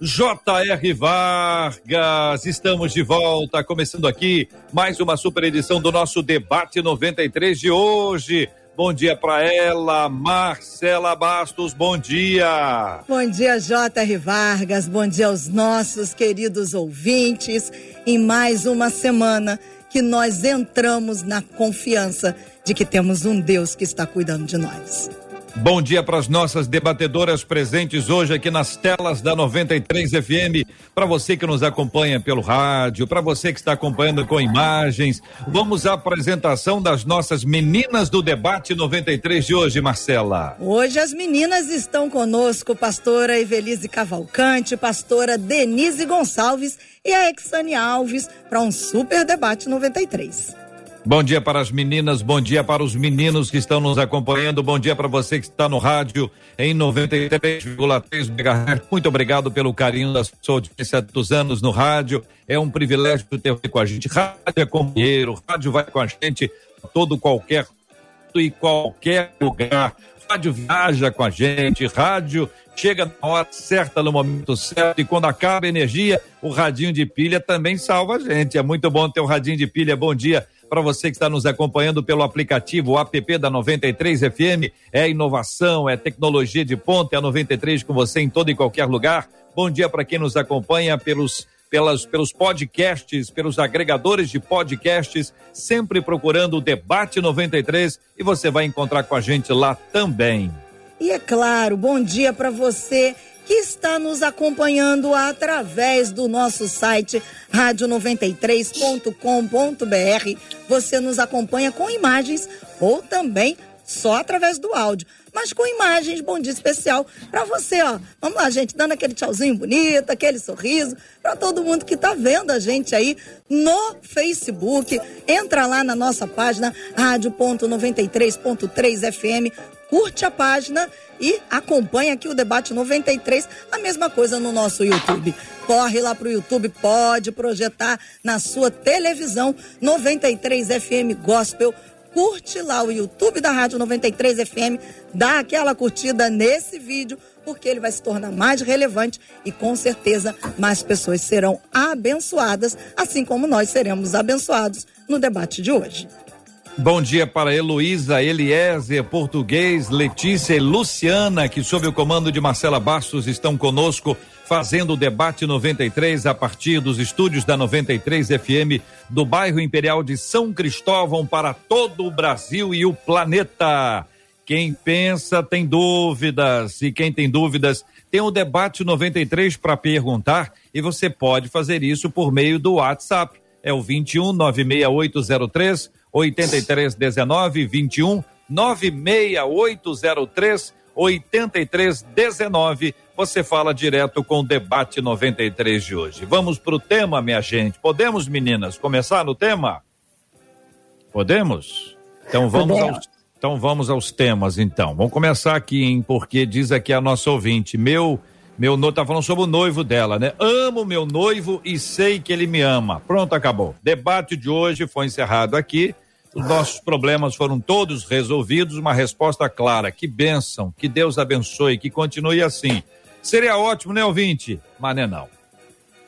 J.R. Vargas, estamos de volta, começando aqui mais uma super edição do nosso debate 93 de hoje. Bom dia para ela, Marcela Bastos, bom dia. Bom dia, J.R. Vargas, bom dia aos nossos queridos ouvintes. Em mais uma semana que nós entramos na confiança de que temos um Deus que está cuidando de nós. Bom dia para as nossas debatedoras presentes hoje aqui nas telas da 93 FM. Para você que nos acompanha pelo rádio, para você que está acompanhando com imagens, vamos à apresentação das nossas meninas do debate 93 de hoje, Marcela. Hoje as meninas estão conosco, pastora Evelise Cavalcante, pastora Denise Gonçalves e a Exane Alves para um super debate 93. Bom dia para as meninas, bom dia para os meninos que estão nos acompanhando, bom dia para você que está no rádio em 93,3 MHz. Muito obrigado pelo carinho da sua audiência dos anos no rádio. É um privilégio ter você com a gente. Rádio é companheiro, rádio vai com a gente todo qualquer e qualquer lugar. Rádio viaja com a gente, rádio chega na hora certa, no momento certo, e quando acaba a energia, o radinho de pilha também salva a gente. É muito bom ter um radinho de pilha. Bom dia para você que está nos acompanhando pelo aplicativo app da 93 FM. É inovação, é tecnologia de ponta, é a 93 com você em todo e qualquer lugar. Bom dia para quem nos acompanha pelos pelas, pelos podcasts, pelos agregadores de podcasts, sempre procurando o Debate 93 e você vai encontrar com a gente lá também. E é claro, bom dia para você que está nos acompanhando através do nosso site rádio93.com.br. Você nos acompanha com imagens ou também só através do áudio, mas com imagens. Bom dia especial para você, ó. Vamos lá, gente, dando aquele tchauzinho bonito, aquele sorriso para todo mundo que tá vendo a gente aí no Facebook. Entra lá na nossa página rádio.93.3 FM curte a página e acompanha aqui o debate 93, a mesma coisa no nosso YouTube. Corre lá pro YouTube, pode projetar na sua televisão 93 FM Gospel. Curte lá o YouTube da Rádio 93 FM, dá aquela curtida nesse vídeo, porque ele vai se tornar mais relevante e com certeza mais pessoas serão abençoadas, assim como nós seremos abençoados no debate de hoje. Bom dia para Heloísa, Eliezer, Português, Letícia e Luciana, que sob o comando de Marcela Bastos estão conosco fazendo o debate 93 a partir dos estúdios da 93 FM do bairro Imperial de São Cristóvão para todo o Brasil e o planeta. Quem pensa tem dúvidas e quem tem dúvidas tem o debate 93 para perguntar e você pode fazer isso por meio do WhatsApp. É o 21 96803 8319 21 96803 8319. Você fala direto com o debate 93 de hoje. Vamos para o tema, minha gente. Podemos, meninas, começar no tema? Podemos? Então vamos aos, então vamos aos temas, então. Vamos começar aqui, hein? Porque diz aqui a nossa ouvinte, meu meu noivo tá falando sobre o noivo dela, né? Amo meu noivo e sei que ele me ama. Pronto, acabou. Debate de hoje foi encerrado aqui. Os nossos problemas foram todos resolvidos. Uma resposta clara. Que bênção. Que Deus abençoe. Que continue assim. Seria ótimo, né, ouvinte? Mas não é não.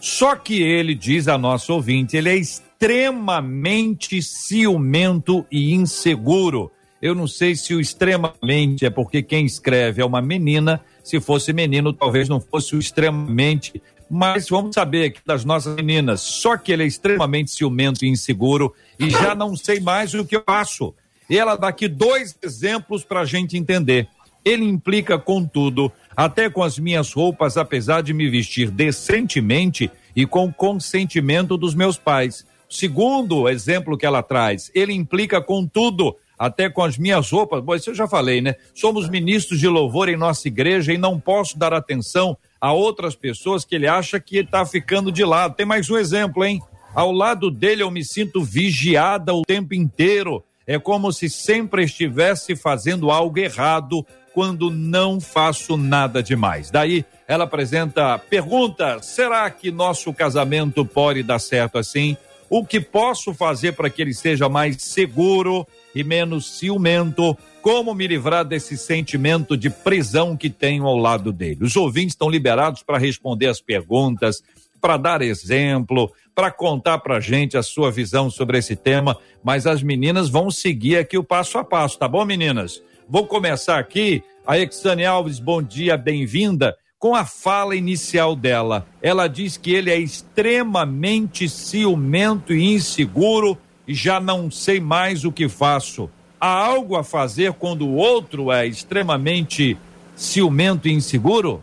Só que ele, diz a nosso ouvinte, ele é extremamente ciumento e inseguro. Eu não sei se o extremamente é porque quem escreve é uma menina se fosse menino, talvez não fosse o extremamente. Mas vamos saber aqui das nossas meninas. Só que ele é extremamente ciumento e inseguro e já não sei mais o que eu faço. E ela dá aqui dois exemplos para a gente entender. Ele implica com tudo, até com as minhas roupas, apesar de me vestir decentemente e com consentimento dos meus pais. Segundo exemplo que ela traz, ele implica com tudo, até com as minhas roupas. Bom, isso eu já falei, né? Somos ministros de louvor em nossa igreja e não posso dar atenção a outras pessoas que ele acha que está ficando de lado. Tem mais um exemplo, hein? Ao lado dele eu me sinto vigiada o tempo inteiro. É como se sempre estivesse fazendo algo errado quando não faço nada demais. Daí ela apresenta pergunta: será que nosso casamento pode dar certo assim? O que posso fazer para que ele seja mais seguro e menos ciumento? Como me livrar desse sentimento de prisão que tenho ao lado dele? Os ouvintes estão liberados para responder as perguntas, para dar exemplo, para contar para gente a sua visão sobre esse tema, mas as meninas vão seguir aqui o passo a passo, tá bom, meninas? Vou começar aqui. A Exane Alves, bom dia, bem-vinda. Com a fala inicial dela, ela diz que ele é extremamente ciumento e inseguro já não sei mais o que faço. Há algo a fazer quando o outro é extremamente ciumento e inseguro?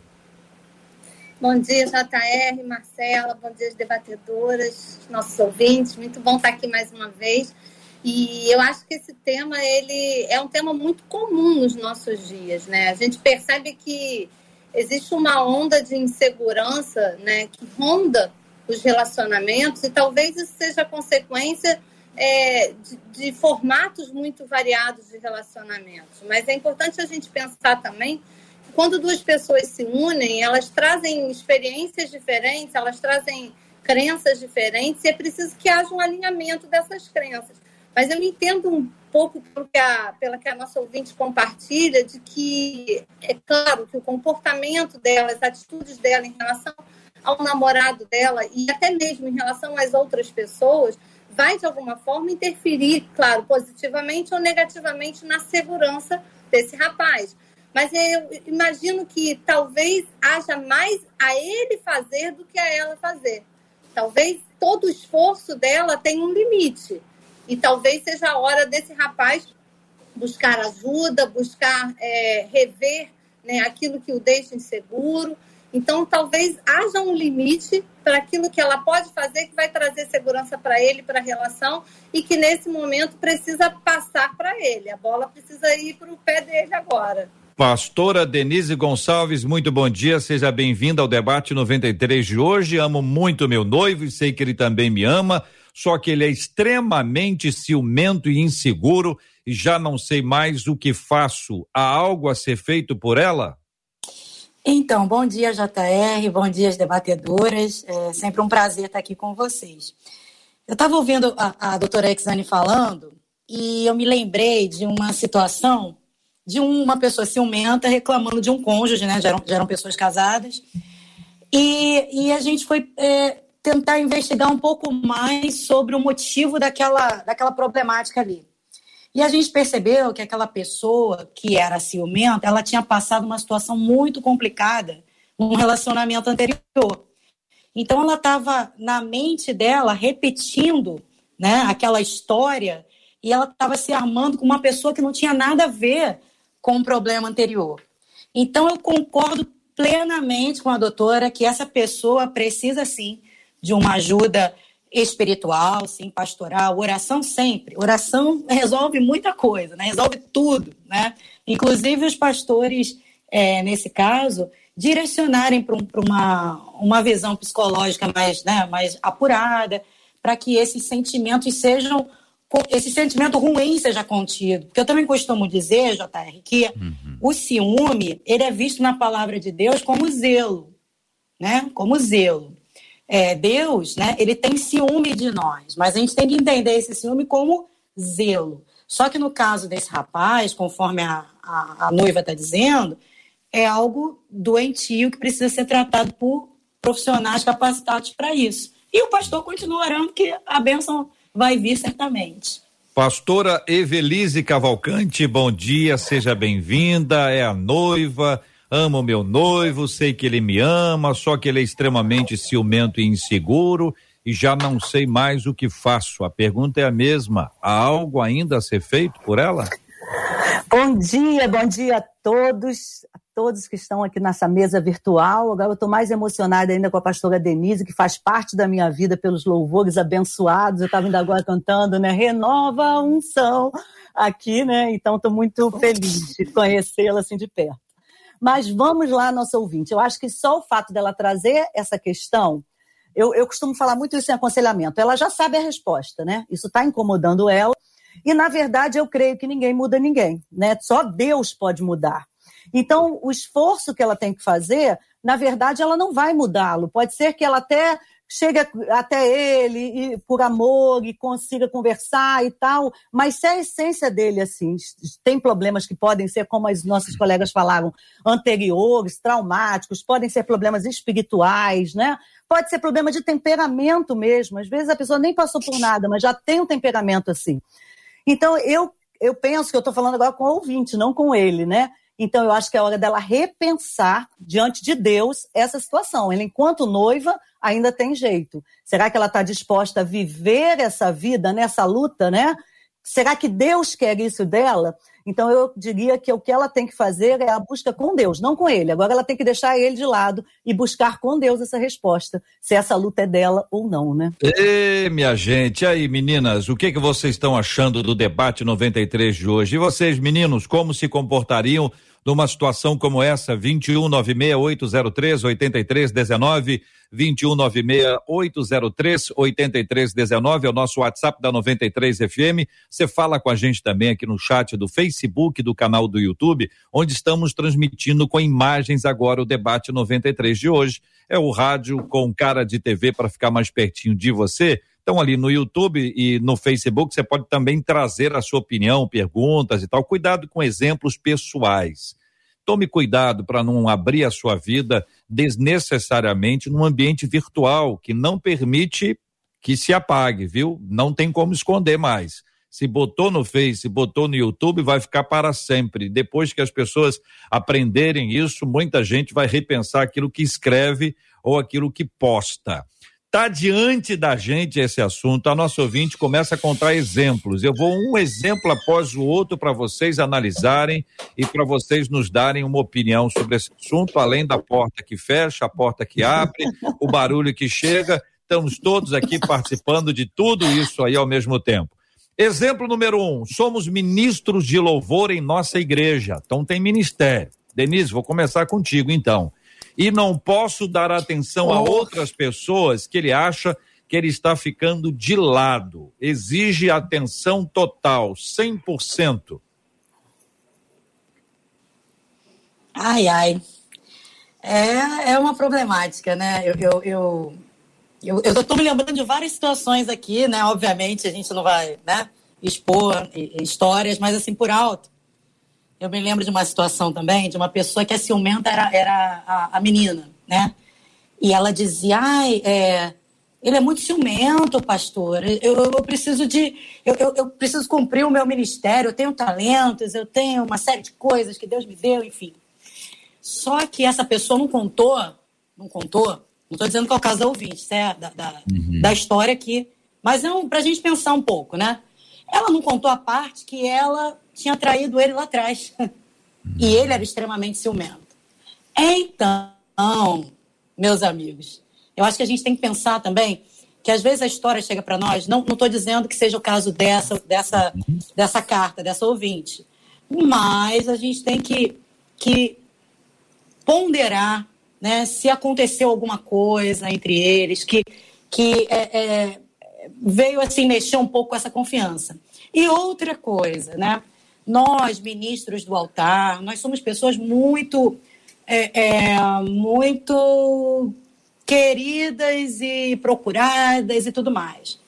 Bom dia, JR, Marcela, bom dia, debatedoras, nossos ouvintes. Muito bom estar aqui mais uma vez. E eu acho que esse tema ele é um tema muito comum nos nossos dias, né? A gente percebe que existe uma onda de insegurança, né, que ronda os relacionamentos e talvez isso seja consequência é, de, de formatos muito variados de relacionamentos. Mas é importante a gente pensar também quando duas pessoas se unem, elas trazem experiências diferentes, elas trazem crenças diferentes e é preciso que haja um alinhamento dessas crenças. Mas eu entendo um pouco pelo que a, pela que a nossa ouvinte compartilha, de que é claro que o comportamento dela, as atitudes dela em relação ao namorado dela e até mesmo em relação às outras pessoas, vai de alguma forma interferir, claro, positivamente ou negativamente na segurança desse rapaz. Mas eu imagino que talvez haja mais a ele fazer do que a ela fazer. Talvez todo o esforço dela tenha um limite. E talvez seja a hora desse rapaz buscar ajuda, buscar é, rever né, aquilo que o deixa inseguro. Então, talvez haja um limite para aquilo que ela pode fazer que vai trazer segurança para ele, para a relação, e que nesse momento precisa passar para ele. A bola precisa ir para o pé dele agora. Pastora Denise Gonçalves, muito bom dia, seja bem-vinda ao debate 93 de hoje. Amo muito meu noivo e sei que ele também me ama, só que ele é extremamente ciumento e inseguro e já não sei mais o que faço. Há algo a ser feito por ela? Então, bom dia, JR, bom dia, as debatedoras. É sempre um prazer estar aqui com vocês. Eu estava ouvindo a, a doutora Exane falando e eu me lembrei de uma situação de uma pessoa ciumenta reclamando de um cônjuge, né? Já eram, já eram pessoas casadas. E, e a gente foi é, tentar investigar um pouco mais sobre o motivo daquela, daquela problemática ali. E a gente percebeu que aquela pessoa que era ciumenta, ela tinha passado uma situação muito complicada num relacionamento anterior. Então ela estava na mente dela repetindo, né, aquela história e ela estava se armando com uma pessoa que não tinha nada a ver com o problema anterior. Então, eu concordo plenamente com a doutora que essa pessoa precisa, sim, de uma ajuda espiritual, sim, pastoral, oração sempre. Oração resolve muita coisa, né? resolve tudo. Né? Inclusive, os pastores, é, nesse caso, direcionarem para um, uma, uma visão psicológica mais, né, mais apurada, para que esses sentimentos sejam esse sentimento ruim seja contido. Porque eu também costumo dizer, JR, que uhum. o ciúme, ele é visto na palavra de Deus como zelo, né? Como zelo. É, Deus, né, ele tem ciúme de nós, mas a gente tem que entender esse ciúme como zelo. Só que no caso desse rapaz, conforme a, a, a noiva está dizendo, é algo doentio que precisa ser tratado por profissionais capacitados para isso. E o pastor continua orando que a bênção vai vir certamente. Pastora Evelise Cavalcante, bom dia, seja bem-vinda. É a noiva, amo meu noivo, sei que ele me ama, só que ele é extremamente ciumento e inseguro e já não sei mais o que faço. A pergunta é a mesma: há algo ainda a ser feito por ela? Bom dia, bom dia a todos, a todos que estão aqui nessa mesa virtual. Agora eu estou mais emocionada ainda com a pastora Denise, que faz parte da minha vida pelos louvores abençoados. Eu estava ainda agora cantando, né? Renova a unção aqui, né? Então estou muito feliz de conhecê-la assim de perto. Mas vamos lá, nosso ouvinte. Eu acho que só o fato dela trazer essa questão, eu, eu costumo falar muito isso em aconselhamento, ela já sabe a resposta, né? Isso está incomodando ela. E, na verdade, eu creio que ninguém muda ninguém, né? Só Deus pode mudar. Então, o esforço que ela tem que fazer, na verdade, ela não vai mudá-lo. Pode ser que ela até chega até ele e, por amor e consiga conversar e tal, mas se a essência dele assim tem problemas que podem ser como as nossas colegas falaram anteriores, traumáticos, podem ser problemas espirituais, né? Pode ser problema de temperamento mesmo. Às vezes a pessoa nem passou por nada, mas já tem um temperamento assim. Então eu eu penso que eu estou falando agora com o ouvinte, não com ele, né? Então, eu acho que é hora dela repensar diante de Deus essa situação. Ela, enquanto noiva, ainda tem jeito. Será que ela está disposta a viver essa vida, nessa luta, né? Será que Deus quer isso dela? Então, eu diria que o que ela tem que fazer é a busca com Deus, não com ele. Agora, ela tem que deixar ele de lado e buscar com Deus essa resposta, se essa luta é dela ou não, né? Ê, minha gente, aí, meninas, o que, que vocês estão achando do debate 93 de hoje? E vocês, meninos, como se comportariam numa situação como essa, 2196-803-8319, 2196-803-8319 é o nosso WhatsApp da 93 FM. Você fala com a gente também aqui no chat do Facebook, do canal do YouTube, onde estamos transmitindo com imagens agora o debate 93 de hoje. É o rádio com cara de TV para ficar mais pertinho de você. Então, ali no YouTube e no Facebook, você pode também trazer a sua opinião, perguntas e tal. Cuidado com exemplos pessoais. Tome cuidado para não abrir a sua vida desnecessariamente num ambiente virtual que não permite que se apague, viu? Não tem como esconder mais. Se botou no Face, botou no YouTube, vai ficar para sempre. Depois que as pessoas aprenderem isso, muita gente vai repensar aquilo que escreve ou aquilo que posta. Está diante da gente esse assunto. A nossa ouvinte começa a contar exemplos. Eu vou um exemplo após o outro para vocês analisarem e para vocês nos darem uma opinião sobre esse assunto, além da porta que fecha, a porta que abre, o barulho que chega. Estamos todos aqui participando de tudo isso aí ao mesmo tempo. Exemplo número um: somos ministros de louvor em nossa igreja. Então tem ministério. Denise, vou começar contigo então e não posso dar atenção a outras pessoas que ele acha que ele está ficando de lado. Exige atenção total, 100%. Ai, ai. É, é uma problemática, né? Eu, eu, eu, eu, eu tô me lembrando de várias situações aqui, né? Obviamente a gente não vai né, expor histórias, mas assim, por alto. Eu me lembro de uma situação também, de uma pessoa que a ciumenta era, era a, a menina, né? E ela dizia, ai, é, ele é muito ciumento, pastor. Eu, eu preciso de. Eu, eu, eu, preciso cumprir o meu ministério, eu tenho talentos, eu tenho uma série de coisas que Deus me deu, enfim. Só que essa pessoa não contou, não contou, não estou dizendo que é o caso da ouvinte, certo? Da, da, uhum. da história aqui. Mas é um, para a gente pensar um pouco, né? Ela não contou a parte que ela tinha traído ele lá atrás. E ele era extremamente ciumento. Então, meus amigos, eu acho que a gente tem que pensar também que às vezes a história chega para nós, não estou dizendo que seja o caso dessa, dessa, dessa carta, dessa ouvinte, mas a gente tem que, que ponderar né, se aconteceu alguma coisa entre eles que, que é, é, veio assim mexer um pouco com essa confiança. E outra coisa, né? Nós, ministros do altar, nós somos pessoas muito, é, é, muito queridas e procuradas e tudo mais.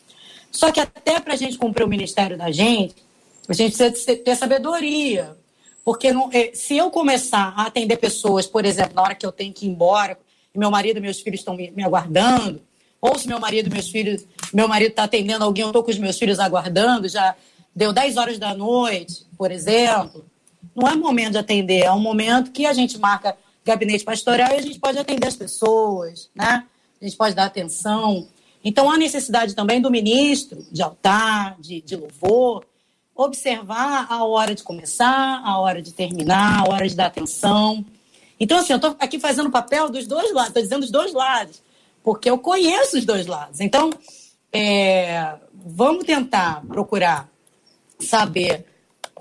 Só que até para a gente cumprir o ministério da gente, a gente precisa ter sabedoria. Porque não, é, se eu começar a atender pessoas, por exemplo, na hora que eu tenho que ir embora, e meu marido e meus filhos estão me, me aguardando, ou se meu marido e meus filhos, meu marido está atendendo alguém, eu estou com os meus filhos aguardando, já deu 10 horas da noite, por exemplo. Não é momento de atender, é um momento que a gente marca gabinete pastoral e a gente pode atender as pessoas, né? A gente pode dar atenção. Então, há necessidade também do ministro de altar, de, de louvor, observar a hora de começar, a hora de terminar, a hora de dar atenção. Então, assim, eu estou aqui fazendo o papel dos dois lados, estou dizendo os dois lados porque eu conheço os dois lados. Então, é, vamos tentar procurar saber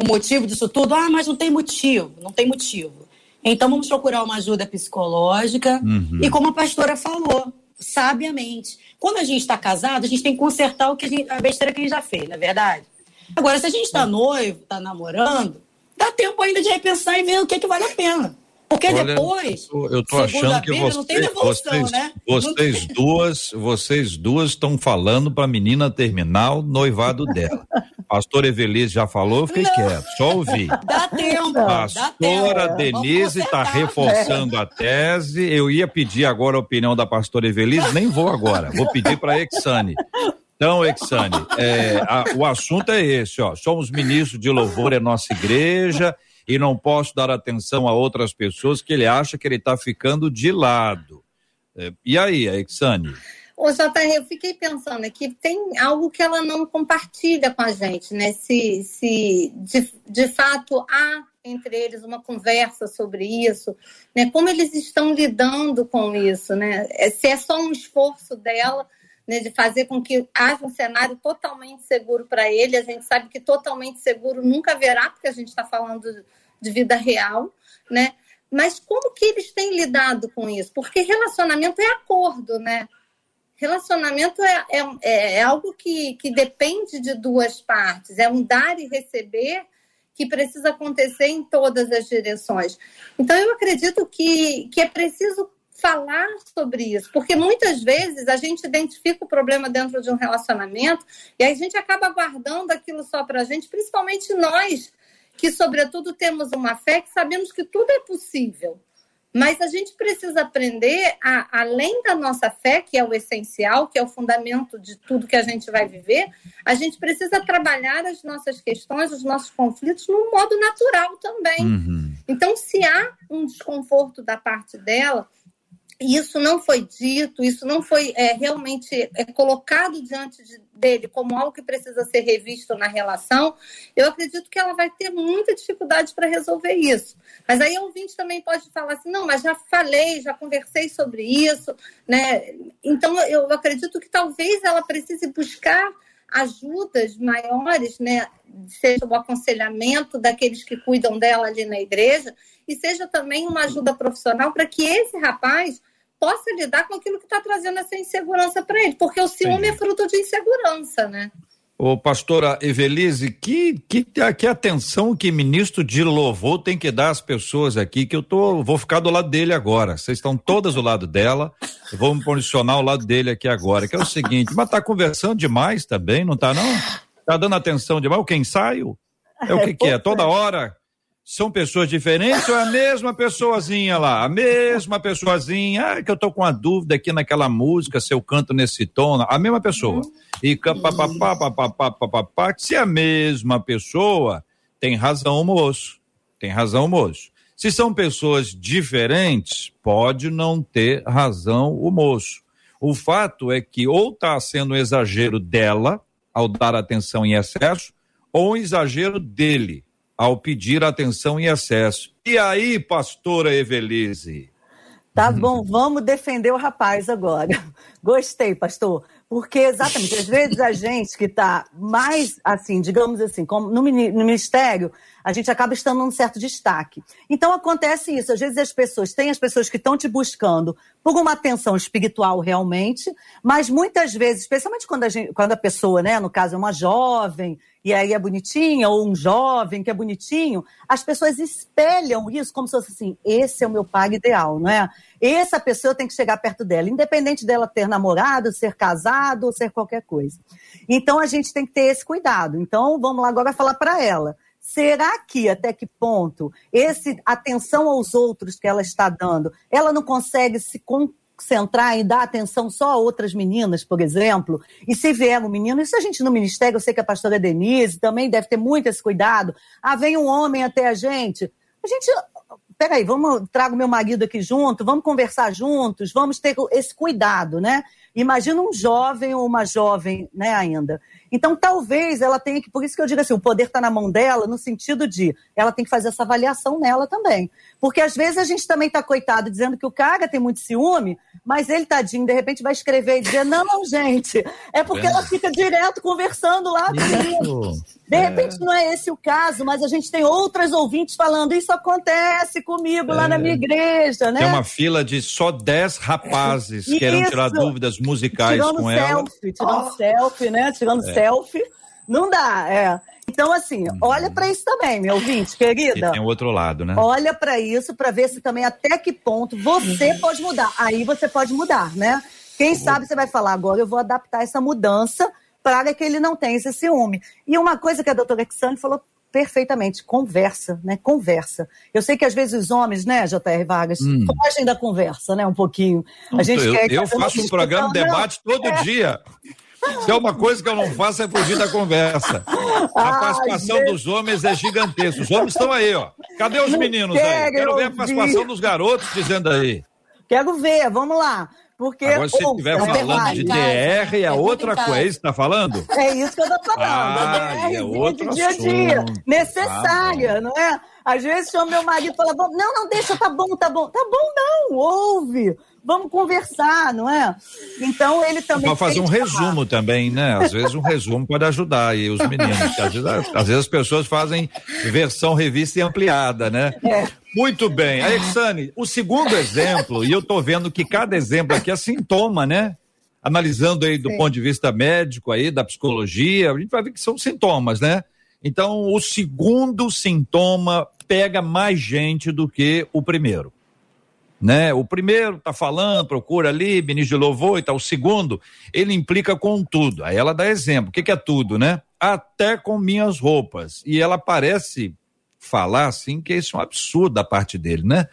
o motivo disso tudo. Ah, mas não tem motivo, não tem motivo. Então vamos procurar uma ajuda psicológica uhum. e como a pastora falou, sabiamente. Quando a gente está casado, a gente tem que consertar o que a, gente, a besteira que a gente já fez, não é verdade? Agora, se a gente está noivo, está namorando, dá tempo ainda de repensar e ver o que, é que vale a pena. Porque Olha, depois. Eu tô achando que você, vocês, né? vocês duas, vocês duas estão falando para a menina terminar o noivado dela. Pastor Evelise já falou, eu fiquei não. quieto, só ouvi. Dá tempo. Pastora Denise está reforçando a tese. Eu ia pedir agora a opinião da pastora Evelise, nem vou agora. Vou pedir para a Exane. Então, Exane, é, a, o assunto é esse, ó. Somos ministros de louvor, é nossa igreja e não posso dar atenção a outras pessoas que ele acha que ele está ficando de lado. É, e aí, Exane? Ô, JR, eu fiquei pensando aqui, tem algo que ela não compartilha com a gente, né? Se, se de, de fato há entre eles uma conversa sobre isso, né? Como eles estão lidando com isso, né? É, se é só um esforço dela né, de fazer com que haja um cenário totalmente seguro para ele. A gente sabe que totalmente seguro nunca haverá, porque a gente está falando de vida real, né? Mas como que eles têm lidado com isso? Porque relacionamento é acordo, né? Relacionamento é, é, é algo que, que depende de duas partes, é um dar e receber que precisa acontecer em todas as direções. Então, eu acredito que, que é preciso falar sobre isso, porque muitas vezes a gente identifica o problema dentro de um relacionamento e a gente acaba guardando aquilo só para a gente, principalmente nós, que, sobretudo, temos uma fé que sabemos que tudo é possível. Mas a gente precisa aprender, a, além da nossa fé, que é o essencial, que é o fundamento de tudo que a gente vai viver, a gente precisa trabalhar as nossas questões, os nossos conflitos, num modo natural também. Uhum. Então, se há um desconforto da parte dela, isso não foi dito, isso não foi é, realmente é, colocado diante de, dele como algo que precisa ser revisto na relação, eu acredito que ela vai ter muita dificuldade para resolver isso. Mas aí o ouvinte também pode falar assim, não, mas já falei, já conversei sobre isso, né? Então eu acredito que talvez ela precise buscar ajudas maiores, né? Seja o aconselhamento daqueles que cuidam dela ali na igreja, e seja também uma ajuda profissional para que esse rapaz possa lidar com aquilo que está trazendo essa insegurança para ele, porque o ciúme Sim. é fruto de insegurança, né? Ô, pastora Evelise, que, que, que atenção que ministro de louvor tem que dar às pessoas aqui, que eu tô, vou ficar do lado dele agora. Vocês estão todas do lado dela, eu vou me posicionar ao lado dele aqui agora, que é o seguinte, mas tá conversando demais também, não tá não? Tá dando atenção demais, o que ensaio? É o que que é? Toda hora são pessoas diferentes ou é a mesma pessoazinha lá? A mesma pessoazinha, ah, que eu tô com uma dúvida aqui naquela música, se eu canto nesse tom, a mesma pessoa. E papapá, papapá, papapá, se é a mesma pessoa, tem razão o moço. Tem razão o moço. Se são pessoas diferentes, pode não ter razão o moço. O fato é que ou está sendo um exagero dela, ao dar atenção em excesso, ou um exagero dele ao pedir atenção em excesso. E aí, pastora Evelise? Tá bom, vamos defender o rapaz agora. Gostei, pastor. Porque, exatamente, às vezes a gente que está mais, assim, digamos assim, como no, ministério, a gente acaba estando num certo destaque. Então acontece isso. Às vezes as pessoas, tem as pessoas que estão te buscando por uma atenção espiritual realmente, mas muitas vezes, especialmente quando a, gente, quando a pessoa, né, no caso é uma jovem, e aí é bonitinha, ou um jovem que é bonitinho, as pessoas espelham isso como se fosse assim: esse é o meu pai ideal, não é? Essa pessoa tem que chegar perto dela, independente dela ter namorado, ser casado ou ser qualquer coisa. Então a gente tem que ter esse cuidado. Então vamos lá agora falar para ela. Será que até que ponto esse atenção aos outros que ela está dando, ela não consegue se concentrar e dar atenção só a outras meninas, por exemplo? E se vier um menino, isso a gente no ministério, eu sei que a pastora Denise também deve ter muito esse cuidado. Ah, vem um homem até a gente. A gente, peraí, vamos, trago meu marido aqui junto, vamos conversar juntos, vamos ter esse cuidado, né? Imagina um jovem ou uma jovem, né, ainda. Então, talvez ela tenha que, por isso que eu digo assim, o poder está na mão dela, no sentido de ela tem que fazer essa avaliação nela também. Porque às vezes a gente também está coitado dizendo que o cara tem muito ciúme, mas ele, tadinho, de repente vai escrever e dizer: não, não, gente, é porque é. ela fica direto conversando lá com De repente é. não é esse o caso, mas a gente tem outras ouvintes falando: isso acontece comigo é. lá na minha igreja, né? Tem uma fila de só 10 rapazes que querem tirar dúvidas musicais tirando com selfie, ela. Tirando oh. selfie, né? Tirando é. selfie. Não dá, é. Então, assim, olha para isso também, meu ouvinte, querida. E tem o outro lado, né? Olha para isso para ver se também até que ponto você uhum. pode mudar. Aí você pode mudar, né? Quem sabe você vai falar agora, eu vou adaptar essa mudança para que ele não tenha esse ciúme. E uma coisa que a doutora Alexandre falou perfeitamente, conversa, né? Conversa. Eu sei que às vezes os homens, né, J.R. Vargas, hum. fogem da conversa, né, um pouquinho. A gente eu, quer eu faço um programa, debate todo é. dia. Se é uma coisa que eu não faço é fugir da conversa. A participação dos homens é gigantesca. Os homens estão aí, ó. Cadê os meninos aí? Quero ver a participação dos garotos dizendo aí. Quero ver, vamos lá. Porque Agora, se estiver é falando de DR, é, é outra coisa. É isso que está falando? É isso que eu estou falando. Ah, a DR é outro dia a dia. Necessária, ah, não é? Às vezes chama meu marido e fala: não, não, deixa, tá bom, tá bom. Tá bom, não, ouve vamos conversar, não é? Então ele também. Pode fazer um resumo também, né? Às vezes um resumo pode ajudar aí os meninos. Às vezes, às vezes, as pessoas fazem versão revista e ampliada, né? É. Muito bem. Alexane, o segundo exemplo, e eu tô vendo que cada exemplo aqui é sintoma, né? Analisando aí do Sim. ponto de vista médico aí, da psicologia, a gente vai ver que são sintomas, né? Então, o segundo sintoma pega mais gente do que o primeiro né? O primeiro tá falando, procura ali, ministro de louvor e tal. O segundo, ele implica com tudo. Aí ela dá exemplo. O que, que é tudo, né? Até com minhas roupas. E ela parece falar assim que isso é um absurdo da parte dele, né?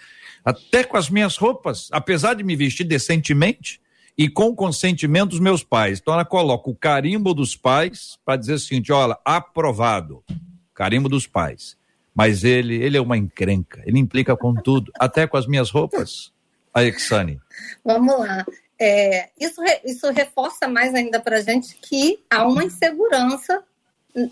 Até com as minhas roupas, apesar de me vestir decentemente e com consentimento dos meus pais. Então ela coloca o carimbo dos pais para dizer o seguinte: olha, aprovado. Carimbo dos pais. Mas ele, ele é uma encrenca, ele implica com tudo, até com as minhas roupas. A Exane. Vamos lá. É, isso, isso reforça mais ainda para a gente que há uma insegurança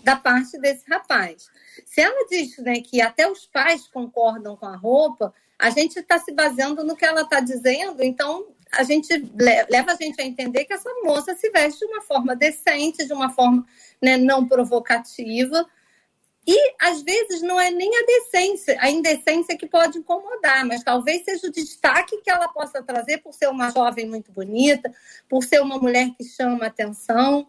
da parte desse rapaz. Se ela diz né, que até os pais concordam com a roupa, a gente está se baseando no que ela está dizendo, então a gente leva a gente a entender que essa moça se veste de uma forma decente, de uma forma né, não provocativa, e às vezes não é nem a decência, a indecência que pode incomodar, mas talvez seja o destaque que ela possa trazer por ser uma jovem muito bonita, por ser uma mulher que chama atenção.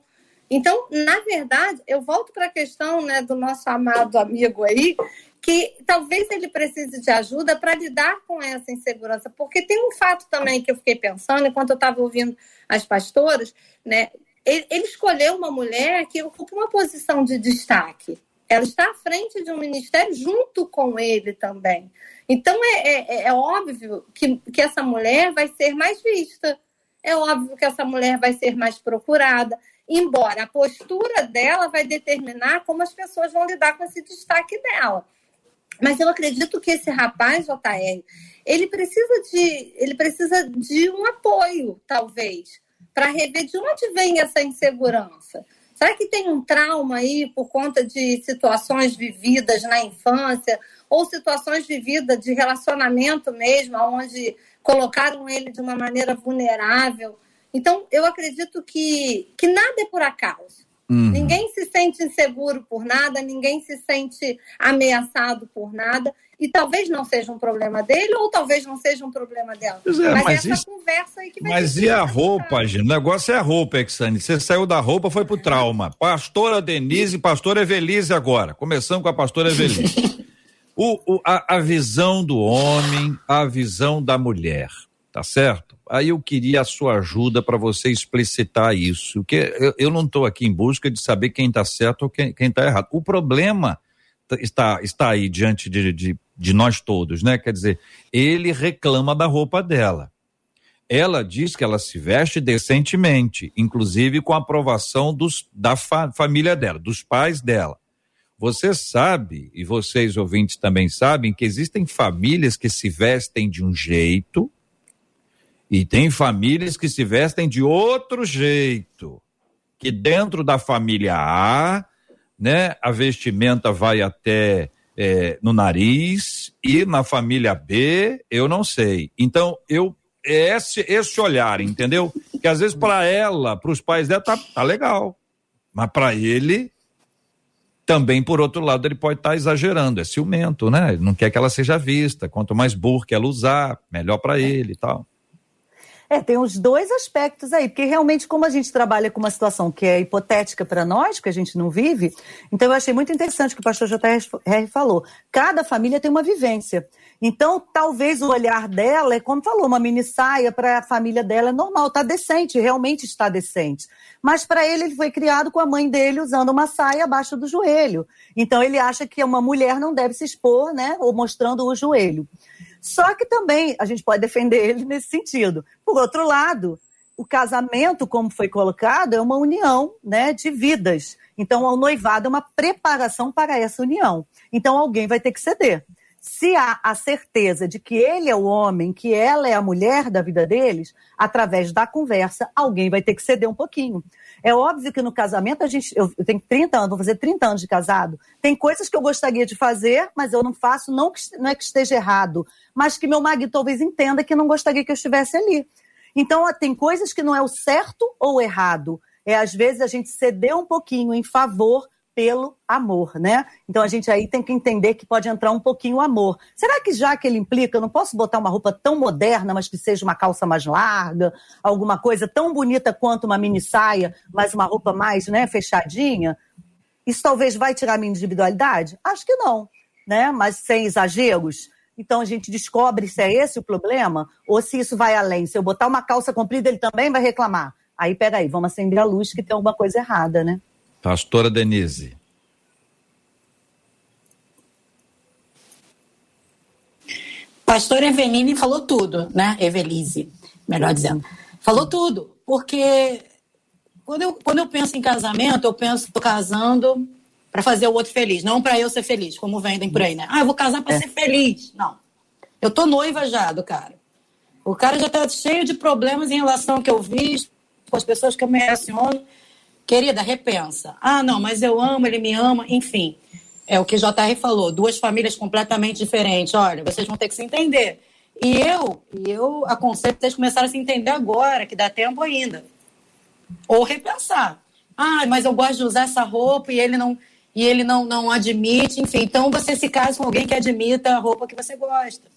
Então, na verdade, eu volto para a questão né, do nosso amado amigo aí, que talvez ele precise de ajuda para lidar com essa insegurança. Porque tem um fato também que eu fiquei pensando enquanto eu estava ouvindo as pastoras, né? Ele, ele escolheu uma mulher que ocupa uma posição de destaque ela está à frente de um ministério junto com ele também. Então é, é, é, óbvio que, que essa mulher vai ser mais vista, é óbvio que essa mulher vai ser mais procurada, embora a postura dela vai determinar como as pessoas vão lidar com esse destaque dela. Mas eu acredito que esse rapaz, JR, ele precisa de, ele precisa de um apoio, talvez, para rever de onde vem essa insegurança. Será que tem um trauma aí por conta de situações vividas na infância ou situações vividas de relacionamento mesmo, onde colocaram ele de uma maneira vulnerável? Então, eu acredito que, que nada é por acaso. Uhum. Ninguém se sente inseguro por nada, ninguém se sente ameaçado por nada. E talvez não seja um problema dele, ou talvez não seja um problema dela. É, mas, mas essa isso... conversa aí que vai Mas e a roupa, gente? O negócio é a roupa, Exane. Você saiu da roupa, foi pro trauma. Pastora Denise, pastora Evelise agora. Começando com a pastora Evelise. o, o a, a visão do homem, a visão da mulher, tá certo? Aí eu queria a sua ajuda para você explicitar isso. Porque eu, eu não estou aqui em busca de saber quem está certo ou quem está errado. O problema está, está aí diante de, de, de nós todos, né? Quer dizer, ele reclama da roupa dela. Ela diz que ela se veste decentemente, inclusive com a aprovação dos, da fa família dela, dos pais dela. Você sabe, e vocês ouvintes também sabem, que existem famílias que se vestem de um jeito e tem famílias que se vestem de outro jeito. Que dentro da família A, né, a vestimenta vai até é, no nariz e na família B, eu não sei. Então, eu esse, esse olhar, entendeu? Que às vezes para ela, para os pais dela, tá, tá legal. Mas para ele, também, por outro lado, ele pode estar tá exagerando, é ciumento, né? Ele não quer que ela seja vista. Quanto mais burro que ela usar, melhor para ele e tal. É, tem os dois aspectos aí, porque realmente, como a gente trabalha com uma situação que é hipotética para nós, que a gente não vive, então eu achei muito interessante o que o pastor J.R. falou. Cada família tem uma vivência. Então, talvez o olhar dela é, como falou, uma mini saia para a família dela é normal, está decente, realmente está decente. Mas para ele, ele foi criado com a mãe dele usando uma saia abaixo do joelho. Então, ele acha que uma mulher não deve se expor, né, ou mostrando o joelho. Só que também a gente pode defender ele nesse sentido. Por outro lado, o casamento, como foi colocado, é uma união né, de vidas. Então, o noivado é uma preparação para essa união. Então, alguém vai ter que ceder. Se há a certeza de que ele é o homem, que ela é a mulher da vida deles, através da conversa, alguém vai ter que ceder um pouquinho. É óbvio que no casamento, a gente, eu, tenho 30 anos, vou fazer 30 anos de casado. Tem coisas que eu gostaria de fazer, mas eu não faço, não, que, não é que esteja errado, mas que meu marido talvez entenda que não gostaria que eu estivesse ali. Então, tem coisas que não é o certo ou o errado. É, às vezes, a gente ceder um pouquinho em favor pelo amor, né? Então a gente aí tem que entender que pode entrar um pouquinho o amor. Será que já que ele implica, eu não posso botar uma roupa tão moderna, mas que seja uma calça mais larga, alguma coisa tão bonita quanto uma mini saia, mas uma roupa mais, né, fechadinha? Isso talvez vai tirar minha individualidade? Acho que não, né? Mas sem exageros. Então a gente descobre se é esse o problema ou se isso vai além. Se eu botar uma calça comprida, ele também vai reclamar. Aí, peraí, vamos acender a luz que tem alguma coisa errada, né? Pastora Denise. Pastora Eveline falou tudo, né? Evelise, melhor dizendo. Falou tudo, porque quando eu, quando eu penso em casamento, eu penso tô casando para fazer o outro feliz, não para eu ser feliz, como vendem por aí, né? Ah, eu vou casar para é. ser feliz. Não. Eu tô noiva já do cara. O cara já tá cheio de problemas em relação ao que eu vi, com as pessoas que eu me relaciono. Querida, repensa. Ah, não, mas eu amo, ele me ama, enfim. É o que JR falou, duas famílias completamente diferentes. Olha, vocês vão ter que se entender. E eu, eu aconselho vocês começarem a se entender agora, que dá tempo ainda. Ou repensar. Ah, mas eu gosto de usar essa roupa e ele não e ele não, não admite, enfim. Então você se casa com alguém que admita a roupa que você gosta.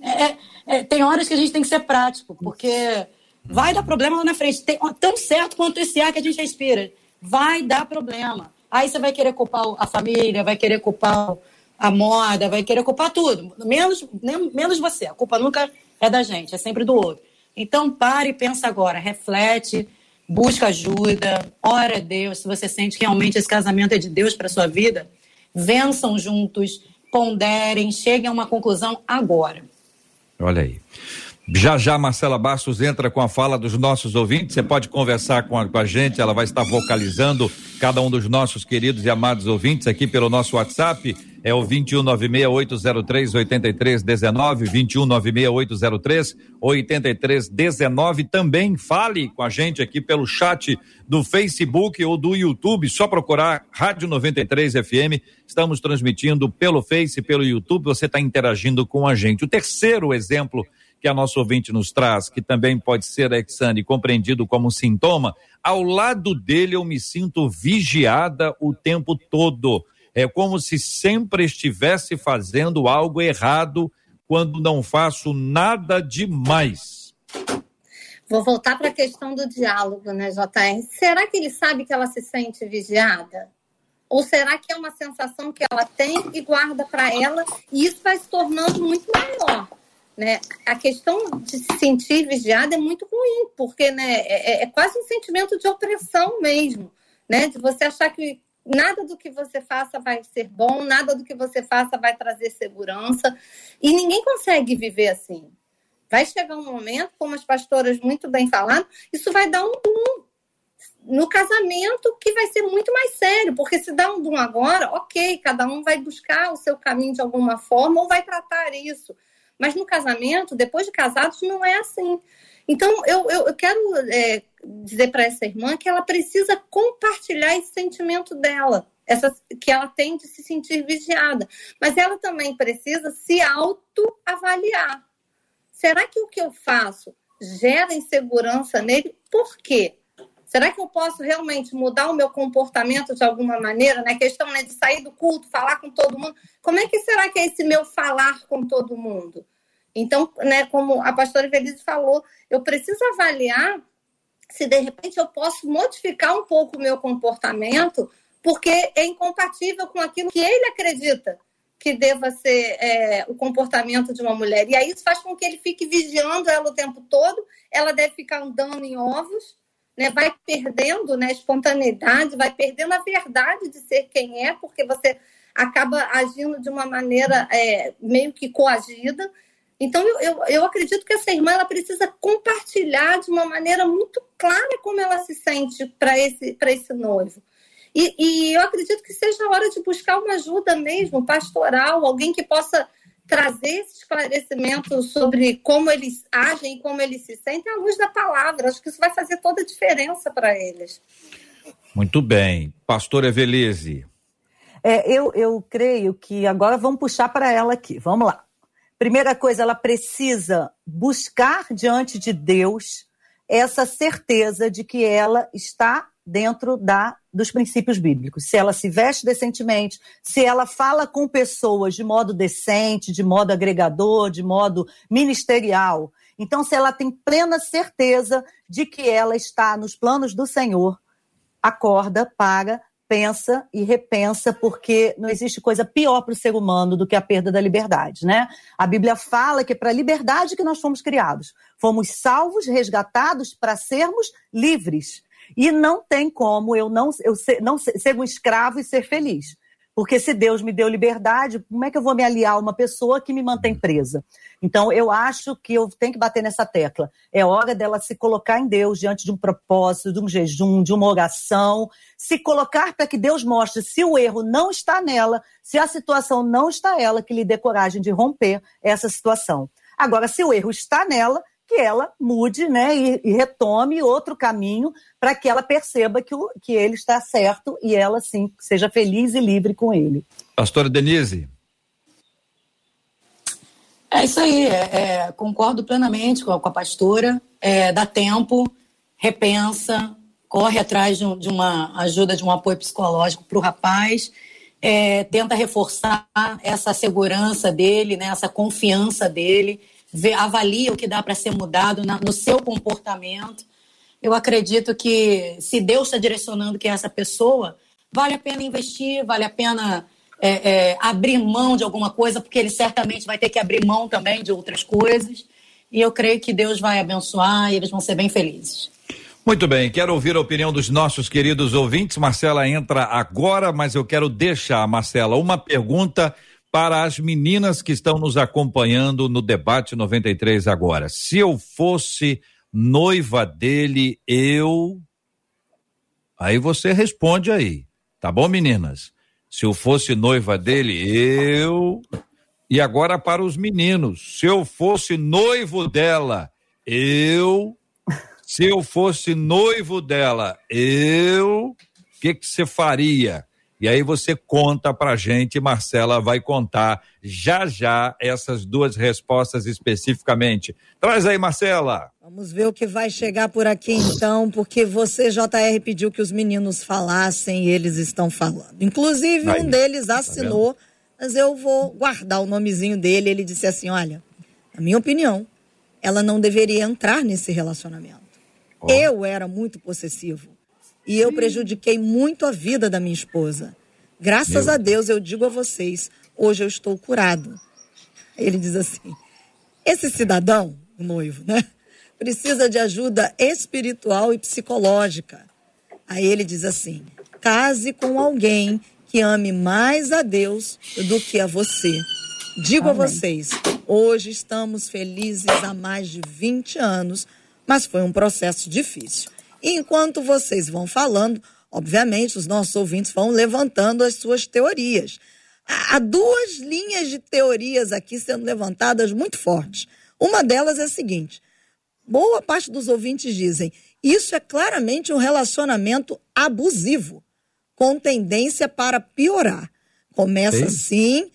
É, é, é, tem horas que a gente tem que ser prático, porque vai dar problema lá na frente. Tem, tão certo quanto esse ar que a gente respira. Vai dar problema. Aí você vai querer culpar a família, vai querer culpar a moda, vai querer culpar tudo. Menos, menos você. A culpa nunca é da gente, é sempre do outro. Então pare e pensa agora, reflete busca ajuda, ora a Deus, se você sente que realmente esse casamento é de Deus para sua vida, vençam juntos, ponderem, cheguem a uma conclusão agora. Olha aí. Já já Marcela Bastos entra com a fala dos nossos ouvintes. Você pode conversar com a, com a, gente, ela vai estar vocalizando cada um dos nossos queridos e amados ouvintes aqui pelo nosso WhatsApp. É o 21968038319, 21968038319. Também fale com a gente aqui pelo chat do Facebook ou do YouTube. Só procurar Rádio 93 FM. Estamos transmitindo pelo Face, pelo YouTube. Você está interagindo com a gente. O terceiro exemplo que a nosso ouvinte nos traz, que também pode ser, Exane, compreendido como um sintoma, ao lado dele eu me sinto vigiada o tempo todo. É como se sempre estivesse fazendo algo errado quando não faço nada demais. Vou voltar para a questão do diálogo, né, JR? Será que ele sabe que ela se sente vigiada? Ou será que é uma sensação que ela tem e guarda para ela e isso vai se tornando muito maior? Né? A questão de se sentir vigiada é muito ruim, porque né, é, é, é quase um sentimento de opressão mesmo, né? De você achar que nada do que você faça vai ser bom, nada do que você faça vai trazer segurança, e ninguém consegue viver assim. Vai chegar um momento, como as pastoras muito bem falaram, isso vai dar um boom no casamento que vai ser muito mais sério, porque se dá um boom agora, ok, cada um vai buscar o seu caminho de alguma forma ou vai tratar isso. Mas no casamento, depois de casados, não é assim. Então, eu, eu, eu quero é, dizer para essa irmã que ela precisa compartilhar esse sentimento dela, essa, que ela tem de se sentir vigiada. Mas ela também precisa se autoavaliar. Será que o que eu faço gera insegurança nele? Por quê? Será que eu posso realmente mudar o meu comportamento de alguma maneira, né? questão né, de sair do culto, falar com todo mundo. Como é que será que é esse meu falar com todo mundo? Então, né, como a pastora Feliz falou, eu preciso avaliar se de repente eu posso modificar um pouco o meu comportamento, porque é incompatível com aquilo que ele acredita que deva ser é, o comportamento de uma mulher. E aí isso faz com que ele fique vigiando ela o tempo todo, ela deve ficar andando em ovos, né, vai perdendo né, espontaneidade, vai perdendo a verdade de ser quem é, porque você acaba agindo de uma maneira é, meio que coagida. Então, eu, eu, eu, acredito que essa irmã ela precisa compartilhar de uma maneira muito clara como ela se sente para esse, esse noivo. E, e eu acredito que seja a hora de buscar uma ajuda mesmo, pastoral, alguém que possa trazer esse esclarecimento sobre como eles agem e como eles se sentem à luz da palavra. Acho que isso vai fazer toda a diferença para eles. Muito bem. Pastor Evelise. É, eu, eu creio que agora vamos puxar para ela aqui. Vamos lá. Primeira coisa, ela precisa buscar diante de Deus essa certeza de que ela está dentro da, dos princípios bíblicos. Se ela se veste decentemente, se ela fala com pessoas de modo decente, de modo agregador, de modo ministerial. Então, se ela tem plena certeza de que ela está nos planos do Senhor, acorda, para, pensa e repensa, porque não existe coisa pior para o ser humano do que a perda da liberdade, né? A Bíblia fala que é para a liberdade que nós fomos criados. Fomos salvos, resgatados para sermos livres. E não tem como eu não, eu ser, não ser, ser um escravo e ser feliz. Porque se Deus me deu liberdade, como é que eu vou me aliar a uma pessoa que me mantém presa? Então, eu acho que eu tenho que bater nessa tecla. É hora dela se colocar em Deus diante de um propósito, de um jejum, de uma oração, se colocar para que Deus mostre se o erro não está nela, se a situação não está nela, que lhe dê coragem de romper essa situação. Agora, se o erro está nela, que ela mude né, e, e retome outro caminho para que ela perceba que, o, que ele está certo e ela, sim, seja feliz e livre com ele. Pastora Denise. É isso aí, é, é, concordo plenamente com a, com a pastora. É, dá tempo, repensa, corre atrás de, de, uma ajuda, de um apoio psicológico para o rapaz, é, tenta reforçar essa segurança dele, né, essa confiança dele vê, avalia o que dá para ser mudado na, no seu comportamento. Eu acredito que se Deus está direcionando que é essa pessoa, vale a pena investir, vale a pena é, é, abrir mão de alguma coisa, porque ele certamente vai ter que abrir mão também de outras coisas. E eu creio que Deus vai abençoar e eles vão ser bem felizes. Muito bem, quero ouvir a opinião dos nossos queridos ouvintes. Marcela entra agora, mas eu quero deixar, Marcela, uma pergunta para as meninas que estão nos acompanhando no debate 93 agora. Se eu fosse noiva dele, eu. Aí você responde aí. Tá bom, meninas? Se eu fosse noiva dele, eu. E agora para os meninos. Se eu fosse noivo dela, eu. Se eu fosse noivo dela, eu. O que você faria? E aí você conta pra gente, Marcela vai contar já já essas duas respostas especificamente. Traz aí, Marcela. Vamos ver o que vai chegar por aqui então, porque você, JR, pediu que os meninos falassem e eles estão falando. Inclusive, um deles tá assinou, tá mas eu vou guardar o nomezinho dele. Ele disse assim: olha, na minha opinião, ela não deveria entrar nesse relacionamento. Oh. Eu era muito possessivo e eu prejudiquei muito a vida da minha esposa. Graças Meu. a Deus, eu digo a vocês, hoje eu estou curado. Ele diz assim: esse cidadão, o noivo, né? Precisa de ajuda espiritual e psicológica. Aí ele diz assim: case com alguém que ame mais a Deus do que a você. Digo Amém. a vocês, hoje estamos felizes há mais de 20 anos, mas foi um processo difícil. E enquanto vocês vão falando, obviamente, os nossos ouvintes vão levantando as suas teorias. Há duas linhas de teorias aqui sendo levantadas muito fortes. Uma delas é a seguinte: boa parte dos ouvintes dizem isso é claramente um relacionamento abusivo, com tendência para piorar. Começa assim,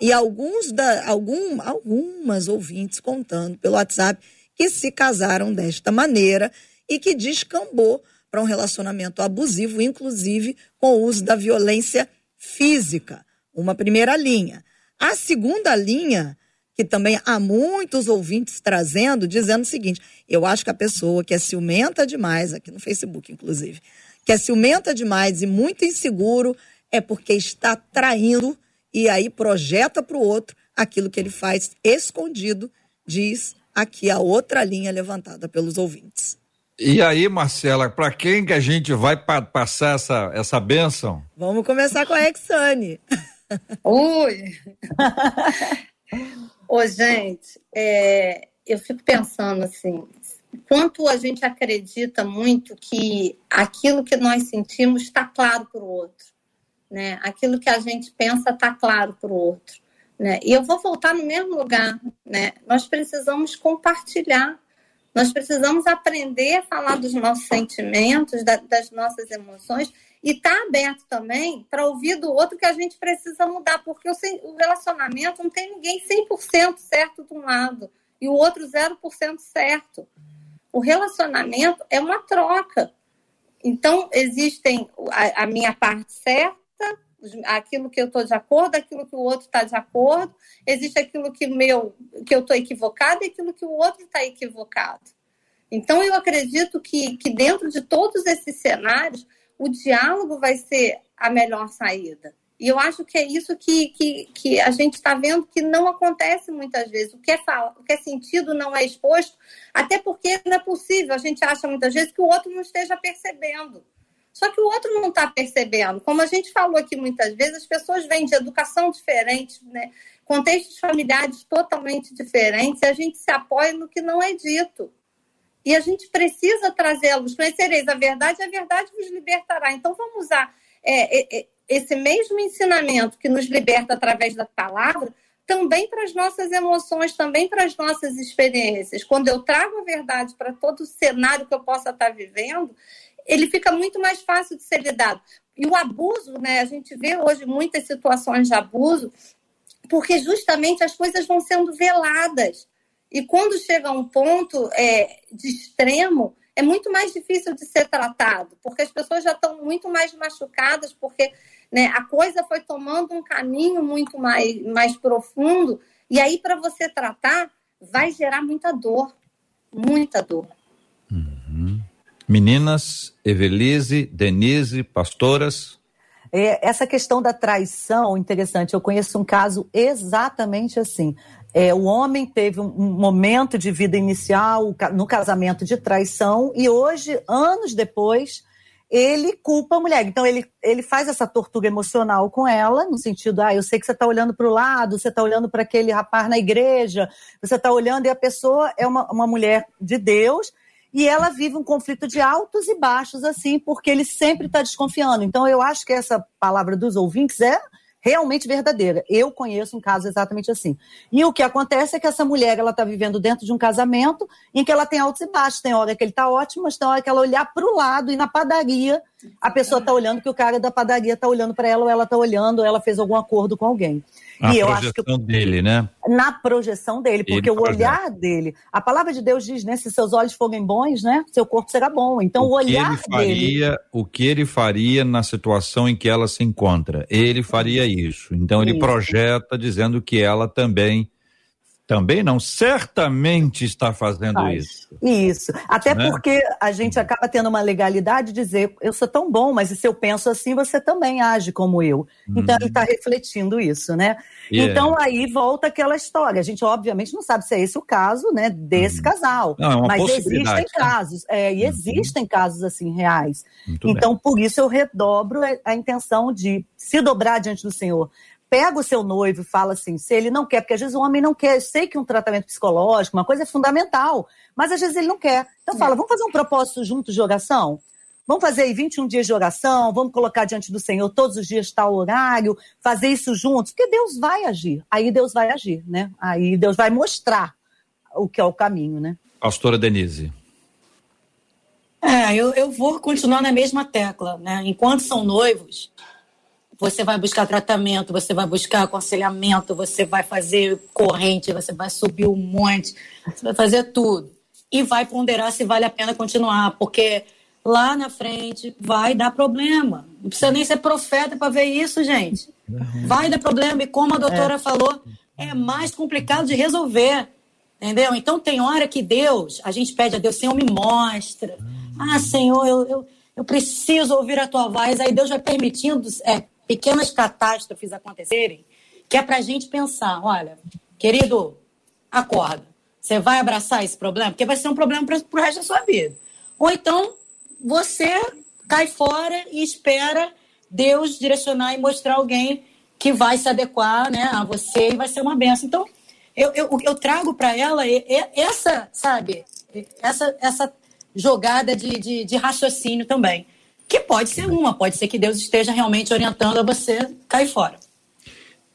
e alguns da, algum, algumas ouvintes contando pelo WhatsApp que se casaram desta maneira e que descambou para um relacionamento abusivo, inclusive com o uso da violência física. Uma primeira linha. A segunda linha, que também há muitos ouvintes trazendo, dizendo o seguinte: eu acho que a pessoa que é ciumenta demais, aqui no Facebook, inclusive, que é ciumenta demais e muito inseguro, é porque está traindo e aí projeta para o outro aquilo que ele faz escondido, diz aqui a outra linha levantada pelos ouvintes. E aí, Marcela, para quem que a gente vai pa passar essa, essa benção? Vamos começar com a Exane. Oi! Ô, gente, é, eu fico pensando assim, quanto a gente acredita muito que aquilo que nós sentimos está claro para o outro, né? Aquilo que a gente pensa está claro para o outro, né? E eu vou voltar no mesmo lugar, né? Nós precisamos compartilhar, nós precisamos aprender a falar dos nossos sentimentos, da, das nossas emoções e estar tá aberto também para ouvir do outro que a gente precisa mudar, porque o, o relacionamento não tem ninguém 100% certo de um lado e o outro 0% certo. O relacionamento é uma troca. Então, existem a, a minha parte certa, aquilo que eu estou de acordo, aquilo que o outro está de acordo, existe aquilo que, meu, que eu estou equivocado e aquilo que o outro está equivocado. Então, eu acredito que, que dentro de todos esses cenários, o diálogo vai ser a melhor saída. E eu acho que é isso que, que, que a gente está vendo que não acontece muitas vezes. O que, é fala, o que é sentido não é exposto, até porque não é possível. A gente acha muitas vezes que o outro não esteja percebendo. Só que o outro não está percebendo. Como a gente falou aqui muitas vezes, as pessoas vêm de educação diferente, né? contextos familiares totalmente diferentes, e a gente se apoia no que não é dito. E a gente precisa trazê-los. Conhecereis a verdade, a verdade vos libertará. Então, vamos usar é, é, é, esse mesmo ensinamento que nos liberta através da palavra também para as nossas emoções, também para as nossas experiências. Quando eu trago a verdade para todo o cenário que eu possa estar vivendo, ele fica muito mais fácil de ser lidado. E o abuso, né? A gente vê hoje muitas situações de abuso, porque justamente as coisas vão sendo veladas. E quando chega a um ponto é, de extremo, é muito mais difícil de ser tratado, porque as pessoas já estão muito mais machucadas, porque né, a coisa foi tomando um caminho muito mais, mais profundo, e aí para você tratar, vai gerar muita dor, muita dor. Meninas, Evelise, Denise, pastoras. É, essa questão da traição, interessante, eu conheço um caso exatamente assim. É, o homem teve um, um momento de vida inicial no casamento de traição e hoje, anos depois, ele culpa a mulher. Então, ele, ele faz essa tortura emocional com ela, no sentido, ah, eu sei que você está olhando para o lado, você está olhando para aquele rapaz na igreja, você está olhando e a pessoa é uma, uma mulher de Deus e ela vive um conflito de altos e baixos, assim, porque ele sempre está desconfiando. Então, eu acho que essa palavra dos ouvintes é realmente verdadeira. Eu conheço um caso exatamente assim. E o que acontece é que essa mulher ela está vivendo dentro de um casamento em que ela tem altos e baixos. Tem hora que ele está ótimo, mas tem hora que ela olhar para o lado e na padaria a pessoa está olhando que o cara da padaria está olhando para ela ou ela está olhando, ou ela fez algum acordo com alguém. Na e eu acho que dele, né? Na projeção dele, porque o olhar dele, a palavra de Deus diz, né? Se seus olhos forem bons, né? Seu corpo será bom. Então o, o olhar faria, dele. O que ele faria na situação em que ela se encontra? Ele faria isso. Então ele isso. projeta dizendo que ela também também não, certamente está fazendo Faz. isso. Isso. Até né? porque a gente acaba tendo uma legalidade de dizer, eu sou tão bom, mas se eu penso assim, você também age como eu. Então ele está uhum. refletindo isso, né? Yeah. Então aí volta aquela história. A gente obviamente não sabe se é esse o caso, né, desse hum. casal. Não, é uma mas existem né? casos, é, e uhum. existem casos assim reais. Muito então bem. por isso eu redobro a intenção de se dobrar diante do Senhor pega o seu noivo e fala assim, se ele não quer, porque às vezes o homem não quer, eu sei que um tratamento psicológico, uma coisa é fundamental, mas às vezes ele não quer. Então fala, vamos fazer um propósito junto de oração? Vamos fazer aí 21 dias de oração, vamos colocar diante do Senhor todos os dias tal horário, fazer isso juntos, porque Deus vai agir. Aí Deus vai agir, né? Aí Deus vai mostrar o que é o caminho, né? Pastora Denise. É, eu, eu vou continuar na mesma tecla, né? Enquanto são noivos, você vai buscar tratamento, você vai buscar aconselhamento, você vai fazer corrente, você vai subir um monte, você vai fazer tudo. E vai ponderar se vale a pena continuar, porque lá na frente vai dar problema. Não precisa nem ser profeta para ver isso, gente. Vai dar problema. E como a doutora é. falou, é mais complicado de resolver. Entendeu? Então tem hora que Deus, a gente pede a Deus, Senhor, me mostra. Ah, Senhor, eu, eu, eu preciso ouvir a tua voz. Aí Deus vai permitindo é, pequenas catástrofes acontecerem, que é para a gente pensar: olha, querido, acorda. Você vai abraçar esse problema? Porque vai ser um problema para o resto da sua vida. Ou então você cai fora e espera Deus direcionar e mostrar alguém que vai se adequar né, a você e vai ser uma benção. Então, eu, eu, eu trago para ela essa, sabe, essa, essa jogada de, de, de, raciocínio também. Que pode ser uma, pode ser que Deus esteja realmente orientando a você cair fora.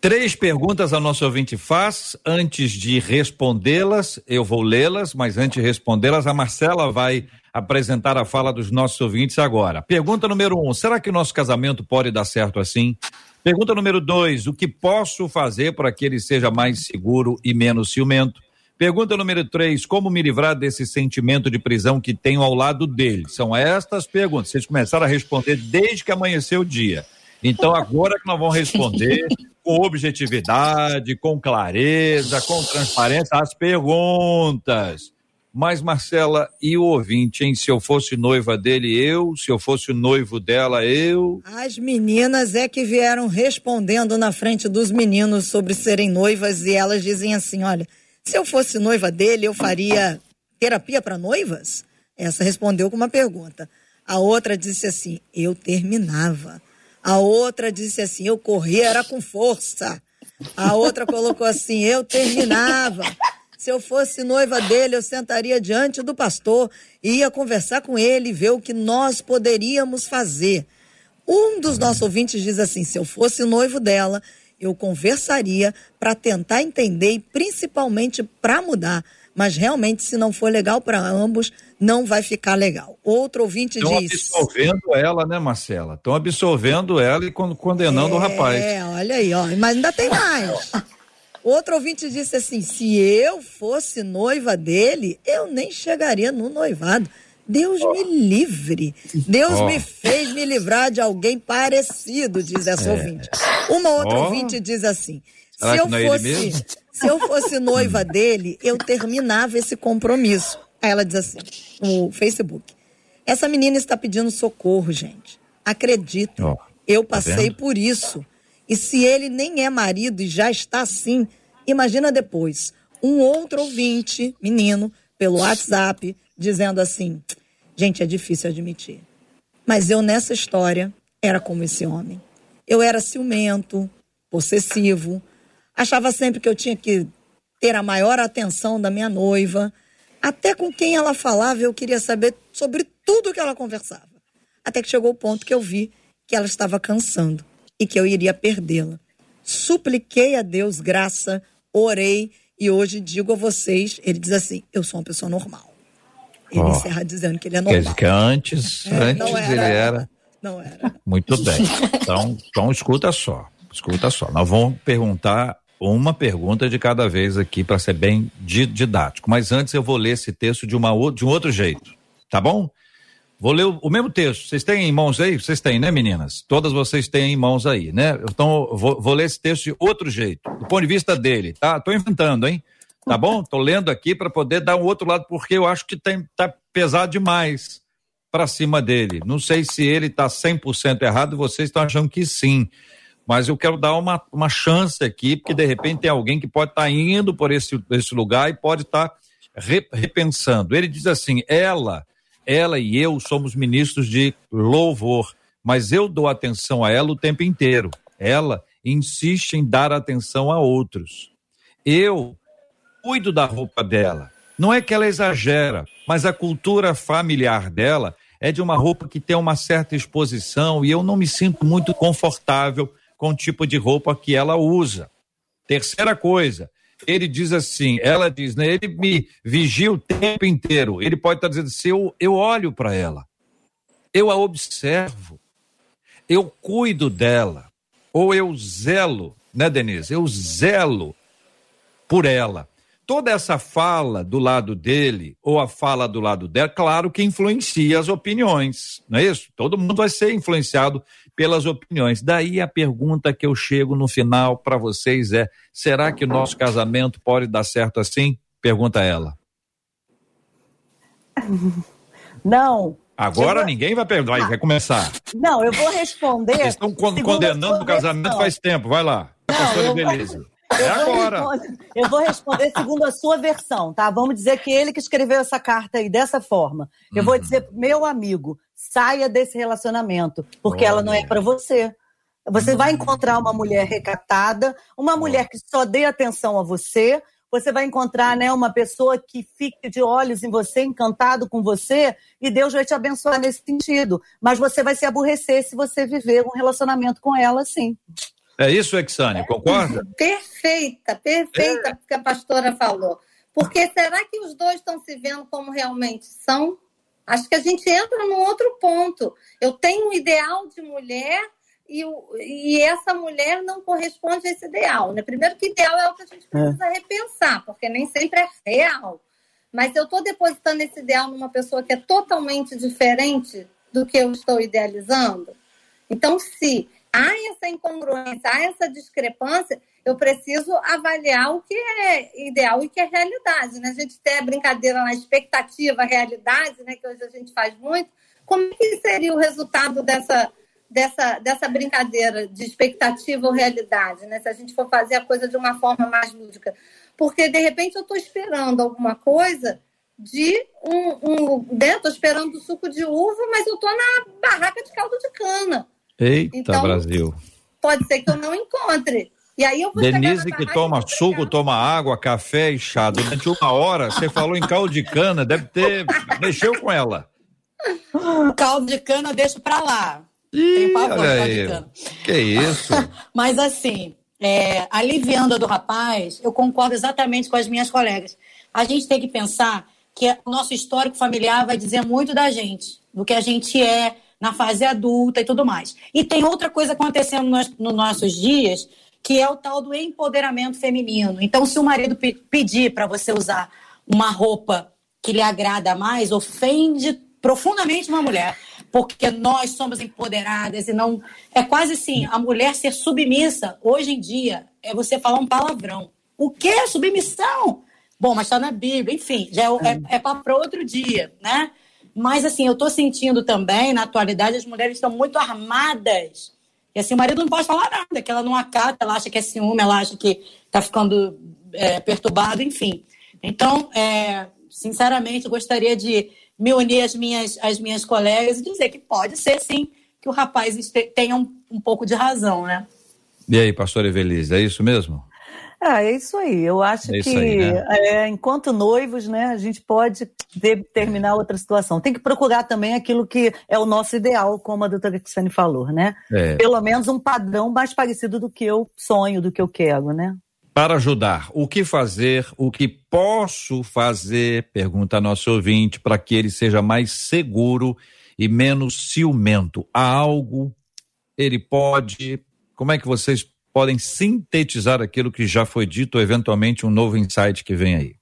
Três perguntas a nosso ouvinte faz. Antes de respondê-las, eu vou lê-las, mas antes de respondê-las, a Marcela vai apresentar a fala dos nossos ouvintes agora. Pergunta número um: será que nosso casamento pode dar certo assim? Pergunta número dois: o que posso fazer para que ele seja mais seguro e menos ciumento? Pergunta número três: como me livrar desse sentimento de prisão que tenho ao lado dele? São estas perguntas. Vocês começaram a responder desde que amanheceu o dia. Então agora que nós vamos responder com objetividade, com clareza, com transparência as perguntas. Mas, Marcela, e o ouvinte, hein? Se eu fosse noiva dele, eu. Se eu fosse o noivo dela, eu. As meninas é que vieram respondendo na frente dos meninos sobre serem noivas e elas dizem assim: olha, se eu fosse noiva dele, eu faria terapia para noivas? Essa respondeu com uma pergunta. A outra disse assim: eu terminava. A outra disse assim: eu corria, era com força. A outra colocou assim: eu terminava. Se eu fosse noiva dele, eu sentaria diante do pastor e ia conversar com ele e ver o que nós poderíamos fazer. Um dos nossos ouvintes diz assim: se eu fosse noivo dela, eu conversaria para tentar entender e principalmente para mudar. Mas realmente, se não for legal para ambos, não vai ficar legal. Outro ouvinte Estão diz. Estão absorvendo ela, né, Marcela? Estão absorvendo ela e condenando é, o rapaz. É, olha aí, ó. Mas ainda tem mais. Outro ouvinte disse assim: se eu fosse noiva dele, eu nem chegaria no noivado. Deus oh. me livre. Deus oh. me fez me livrar de alguém parecido, diz essa é. ouvinte. Uma outra oh. ouvinte diz assim: se eu, é fosse, se eu fosse noiva dele, eu terminava esse compromisso. Aí ela diz assim: no Facebook. Essa menina está pedindo socorro, gente. Acredita. eu tá passei tá por isso. E se ele nem é marido e já está assim, imagina depois um outro ouvinte, menino, pelo WhatsApp, dizendo assim: gente, é difícil admitir. Mas eu nessa história era como esse homem. Eu era ciumento, possessivo, achava sempre que eu tinha que ter a maior atenção da minha noiva. Até com quem ela falava, eu queria saber sobre tudo que ela conversava. Até que chegou o ponto que eu vi que ela estava cansando e que eu iria perdê-la. Supliquei a Deus graça, orei e hoje digo a vocês, ele diz assim, eu sou uma pessoa normal. Ele oh. encerra dizendo que ele é normal. Quer dizer que antes, é, antes era, ele era... Não era. Muito bem. Então, então escuta só, escuta só. Nós vamos perguntar uma pergunta de cada vez aqui para ser bem didático. Mas antes eu vou ler esse texto de, uma, de um outro jeito, tá bom? Vou ler o, o, mesmo texto. Vocês têm em mãos aí? Vocês têm, né, meninas? Todas vocês têm em mãos aí, né? Então, vou, vou ler esse texto de outro jeito, do ponto de vista dele, tá? Tô inventando, hein? Tá bom? Tô lendo aqui para poder dar um outro lado, porque eu acho que tem, tá pesado demais para cima dele. Não sei se ele tá 100% errado, vocês estão achando que sim. Mas eu quero dar uma, uma chance aqui, porque de repente tem alguém que pode estar tá indo por esse, esse lugar e pode estar tá repensando. Ele diz assim: ela ela e eu somos ministros de louvor, mas eu dou atenção a ela o tempo inteiro. Ela insiste em dar atenção a outros. Eu cuido da roupa dela. Não é que ela exagera, mas a cultura familiar dela é de uma roupa que tem uma certa exposição e eu não me sinto muito confortável com o tipo de roupa que ela usa. Terceira coisa, ele diz assim, ela diz, né? Ele me vigia o tempo inteiro. Ele pode estar dizendo assim, eu, eu olho para ela, eu a observo, eu cuido dela, ou eu zelo, né, Denise? Eu zelo por ela. Toda essa fala do lado dele ou a fala do lado dela, claro que influencia as opiniões, não é isso? Todo mundo vai ser influenciado pelas opiniões. Daí a pergunta que eu chego no final para vocês é: será que o nosso casamento pode dar certo assim? Pergunta ela. Não. Agora vou... ninguém vai perguntar, vai, vai começar. Não, eu vou responder. Vocês estão condenando o casamento faz tempo, vai lá. Não, eu, beleza. É agora. eu vou responder segundo a sua versão, tá? Vamos dizer que ele que escreveu essa carta aí dessa forma. Eu uhum. vou dizer, meu amigo, saia desse relacionamento, porque Olha. ela não é para você. Você vai encontrar uma mulher recatada, uma mulher que só dê atenção a você. Você vai encontrar né, uma pessoa que fique de olhos em você, encantado com você, e Deus vai te abençoar nesse sentido. Mas você vai se aborrecer se você viver um relacionamento com ela, sim. É isso, Exane, concorda? Perfeita, perfeita é. que a pastora falou. Porque será que os dois estão se vendo como realmente são? Acho que a gente entra num outro ponto. Eu tenho um ideal de mulher e, e essa mulher não corresponde a esse ideal. Né? Primeiro que ideal é o que a gente precisa é. repensar, porque nem sempre é real. Mas eu estou depositando esse ideal numa pessoa que é totalmente diferente do que eu estou idealizando. Então, se há essa incongruência, há essa discrepância, eu preciso avaliar o que é ideal e o que é realidade. Né? A gente tem a brincadeira na expectativa, realidade, né? que hoje a gente faz muito. Como é que seria o resultado dessa, dessa, dessa brincadeira de expectativa ou realidade, né? se a gente for fazer a coisa de uma forma mais lúdica? Porque, de repente, eu estou esperando alguma coisa de um, um dentro, esperando o suco de uva, mas eu estou na barraca de caldo de cana. Eita, então, Brasil. Pode ser que eu não encontre. E aí eu vou Denise que toma suco, toma água, café e chá durante uma hora, você falou em caldo de cana, deve ter. mexeu com ela. Caldo de cana eu deixo pra lá. Ih, Tem pavor caldo de cana. Que isso? Mas assim, é, aliviando a do rapaz, eu concordo exatamente com as minhas colegas. A gente tem que pensar que o nosso histórico familiar vai dizer muito da gente, do que a gente é, na fase adulta e tudo mais. E tem outra coisa acontecendo nos, nos nossos dias, que é o tal do empoderamento feminino. Então, se o marido pe pedir para você usar uma roupa que lhe agrada mais, ofende profundamente uma mulher, porque nós somos empoderadas e não. É quase assim: a mulher ser submissa, hoje em dia, é você falar um palavrão. O que é submissão? Bom, mas está na Bíblia, enfim, já é, é, é para outro dia, né? Mas, assim, eu estou sentindo também, na atualidade, as mulheres estão muito armadas. E, assim, o marido não pode falar nada, que ela não acata, ela acha que é ciúme, ela acha que está ficando é, perturbado, enfim. Então, é, sinceramente, gostaria de me unir às minhas, às minhas colegas e dizer que pode ser, sim, que o rapaz tenha um, um pouco de razão, né? E aí, pastor Evelise, é isso mesmo? Ah, é isso aí. Eu acho é que aí, né? é, enquanto noivos, né, a gente pode determinar outra situação. Tem que procurar também aquilo que é o nosso ideal, como a doutora Cristiane falou, né? É. Pelo menos um padrão mais parecido do que eu sonho, do que eu quero, né? Para ajudar, o que fazer, o que posso fazer, pergunta nosso ouvinte, para que ele seja mais seguro e menos ciumento. Há algo ele pode. Como é que vocês podem sintetizar aquilo que já foi dito, ou eventualmente um novo insight que vem aí?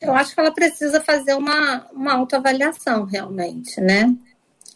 Eu acho que ela precisa fazer uma, uma autoavaliação, realmente, né?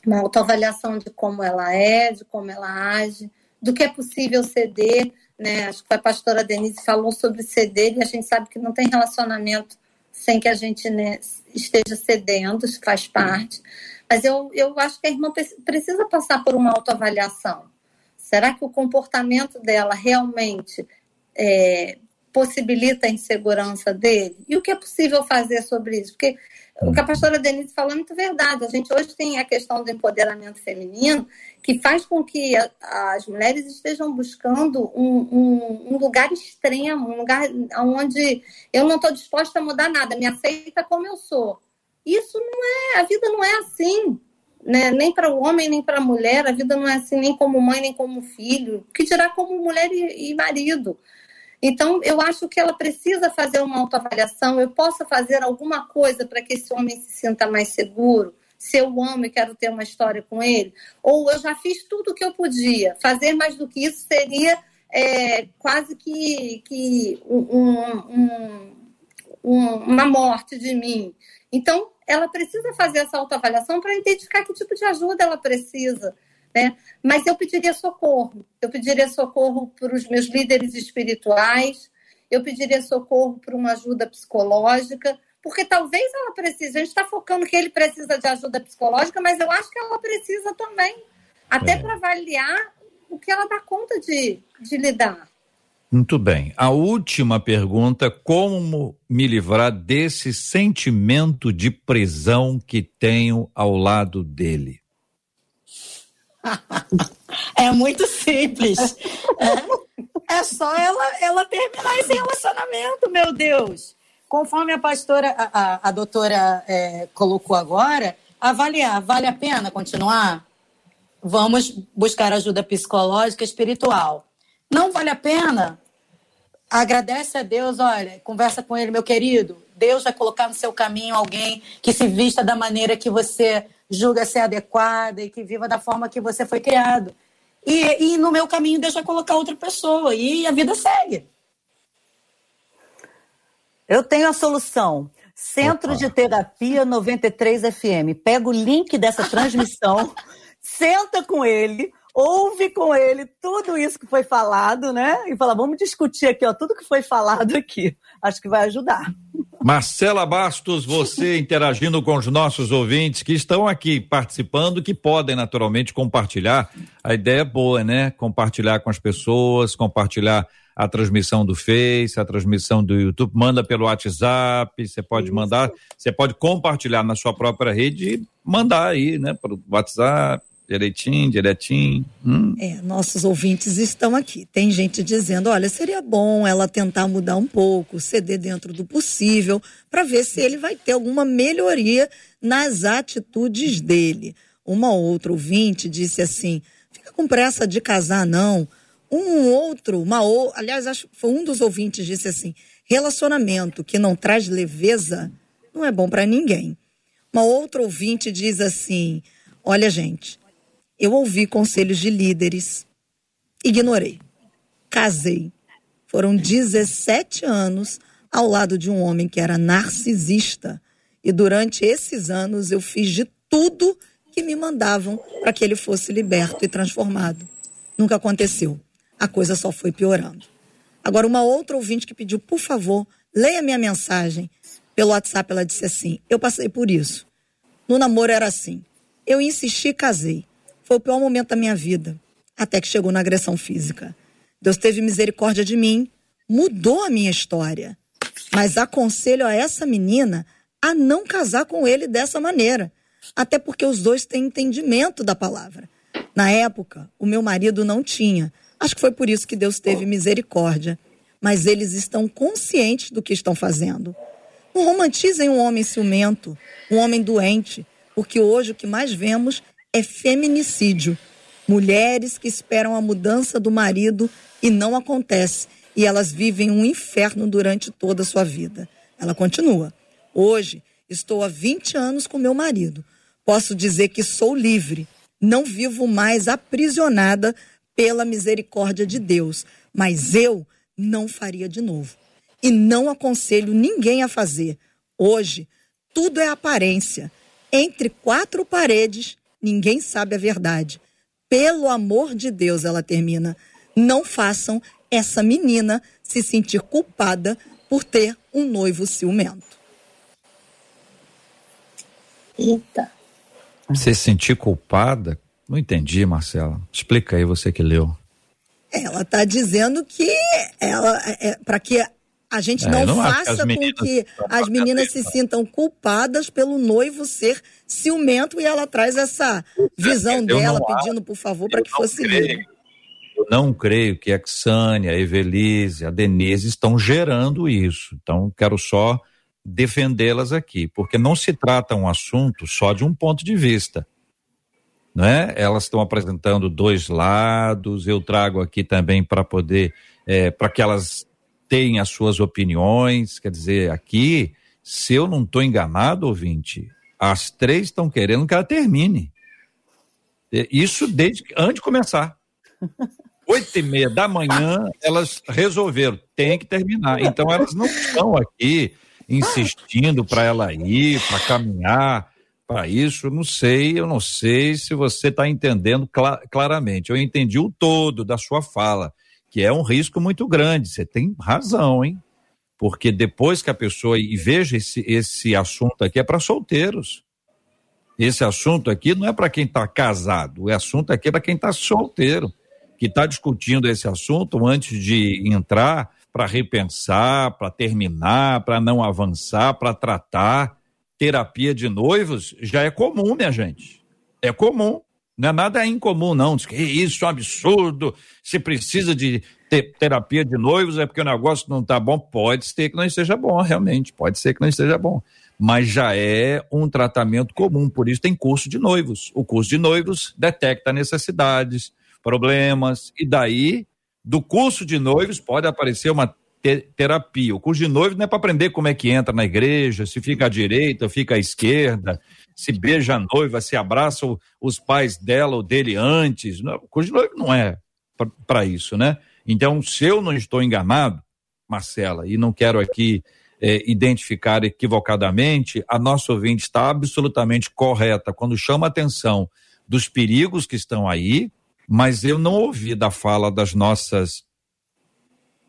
Uma autoavaliação de como ela é, de como ela age, do que é possível ceder, né? Acho que a pastora Denise falou sobre ceder e a gente sabe que não tem relacionamento sem que a gente né, esteja cedendo, isso faz parte. Mas eu, eu acho que a irmã precisa passar por uma autoavaliação. Será que o comportamento dela realmente é, possibilita a insegurança dele? E o que é possível fazer sobre isso? Porque o que a pastora Denise falou é muito verdade. A gente hoje tem a questão do empoderamento feminino, que faz com que a, as mulheres estejam buscando um, um, um, lugar extremo, um lugar onde eu não estou disposta a mudar nada, me aceita como eu sou. Isso não é, a vida não é assim, né? nem para o homem, nem para a mulher, a vida não é assim, nem como mãe, nem como filho, que dirá como mulher e, e marido. Então, eu acho que ela precisa fazer uma autoavaliação. Eu posso fazer alguma coisa para que esse homem se sinta mais seguro? Se eu amo e quero ter uma história com ele? Ou eu já fiz tudo o que eu podia? Fazer mais do que isso seria é, quase que, que um, um, uma morte de mim. Então, ela precisa fazer essa autoavaliação para identificar que tipo de ajuda ela precisa. Né? Mas eu pediria socorro. Eu pediria socorro para os meus líderes espirituais, eu pediria socorro para uma ajuda psicológica, porque talvez ela precise. A gente está focando que ele precisa de ajuda psicológica, mas eu acho que ela precisa também, até é. para avaliar o que ela dá conta de, de lidar. Muito bem. A última pergunta: como me livrar desse sentimento de prisão que tenho ao lado dele? É muito simples. É, é só ela, ela terminar esse relacionamento, meu Deus. Conforme a pastora, a, a, doutora é, colocou agora, avaliar, vale a pena continuar? Vamos buscar ajuda psicológica, espiritual. Não vale a pena? Agradece a Deus, olha, conversa com ele, meu querido. Deus vai colocar no seu caminho alguém que se vista da maneira que você julga ser adequada e que viva da forma que você foi criado. E, e no meu caminho Deus vai colocar outra pessoa e a vida segue. Eu tenho a solução. Centro Opa. de Terapia 93 FM. Pega o link dessa transmissão, senta com ele, ouve com ele tudo isso que foi falado, né? E fala, vamos discutir aqui, ó, tudo que foi falado aqui. Acho que vai ajudar. Marcela Bastos, você interagindo com os nossos ouvintes que estão aqui participando, que podem naturalmente compartilhar. A ideia é boa, né? Compartilhar com as pessoas, compartilhar a transmissão do Face, a transmissão do YouTube, manda pelo WhatsApp, você pode mandar, você pode compartilhar na sua própria rede e mandar aí, né, para o WhatsApp, direitinho, direitinho. Hum. É, nossos ouvintes estão aqui. Tem gente dizendo: olha, seria bom ela tentar mudar um pouco, ceder dentro do possível, para ver se ele vai ter alguma melhoria nas atitudes dele. Uma outra ouvinte disse assim: fica com pressa de casar, não. Um outro, uma ou, aliás, acho que foi um dos ouvintes disse assim: relacionamento que não traz leveza não é bom para ninguém. Uma outra ouvinte diz assim: olha, gente, eu ouvi conselhos de líderes, ignorei. Casei. Foram 17 anos ao lado de um homem que era narcisista. E durante esses anos eu fiz de tudo que me mandavam para que ele fosse liberto e transformado. Nunca aconteceu. A coisa só foi piorando. Agora, uma outra ouvinte que pediu, por favor, leia minha mensagem. Pelo WhatsApp, ela disse assim: Eu passei por isso. No namoro era assim. Eu insisti e casei. Foi o pior momento da minha vida, até que chegou na agressão física. Deus teve misericórdia de mim, mudou a minha história. Mas aconselho a essa menina a não casar com ele dessa maneira, até porque os dois têm entendimento da palavra. Na época, o meu marido não tinha. Acho que foi por isso que Deus teve misericórdia. Mas eles estão conscientes do que estão fazendo. Não romantizem um homem ciumento, um homem doente, porque hoje o que mais vemos é feminicídio. Mulheres que esperam a mudança do marido e não acontece. E elas vivem um inferno durante toda a sua vida. Ela continua. Hoje, estou há 20 anos com meu marido. Posso dizer que sou livre. Não vivo mais aprisionada pela misericórdia de Deus. Mas eu não faria de novo. E não aconselho ninguém a fazer. Hoje, tudo é aparência. Entre quatro paredes, ninguém sabe a verdade. Pelo amor de Deus, ela termina. Não façam essa menina se sentir culpada por ter um noivo ciumento. Eita. Você se sentir culpada? Não entendi, Marcela. Explica aí, você que leu. Ela está dizendo que ela, é, é para que a gente é, não, não faça com que as meninas se sintam culpadas pelo noivo ser ciumento e ela traz essa visão eu dela pedindo, por favor, para que fosse livre. Eu não creio que a Xânia, a Evelise, a Denise estão gerando isso. Então, quero só defendê-las aqui, porque não se trata um assunto só de um ponto de vista. Né? Elas estão apresentando dois lados, eu trago aqui também para poder, é, para que elas têm as suas opiniões, quer dizer, aqui, se eu não estou enganado, ouvinte, as três estão querendo que ela termine. Isso desde antes de começar. oito e meia da manhã, elas resolveram, tem que terminar. Então elas não estão aqui insistindo para ela ir, para caminhar, para isso. Não sei, eu não sei se você está entendendo cl claramente. Eu entendi o todo da sua fala, que é um risco muito grande. Você tem razão, hein? Porque depois que a pessoa. E veja, esse, esse assunto aqui é para solteiros. Esse assunto aqui não é para quem está casado, o assunto aqui é para quem está solteiro, que está discutindo esse assunto antes de entrar para repensar, para terminar, para não avançar, para tratar. Terapia de noivos já é comum, minha gente. É comum. Não é nada incomum, não. Diz que isso é um absurdo. Se precisa de ter terapia de noivos, é porque o negócio não está bom. Pode ser que não esteja bom, realmente. Pode ser que não esteja bom mas já é um tratamento comum, por isso tem curso de noivos. O curso de noivos detecta necessidades, problemas, e daí, do curso de noivos, pode aparecer uma te terapia. O curso de noivos não é para aprender como é que entra na igreja, se fica à direita, fica à esquerda, se beija a noiva, se abraça os pais dela ou dele antes. Não, o curso de noivo não é para isso, né? Então, se eu não estou enganado, Marcela, e não quero aqui é, identificar equivocadamente, a nossa ouvinte está absolutamente correta quando chama a atenção dos perigos que estão aí, mas eu não ouvi da fala das nossas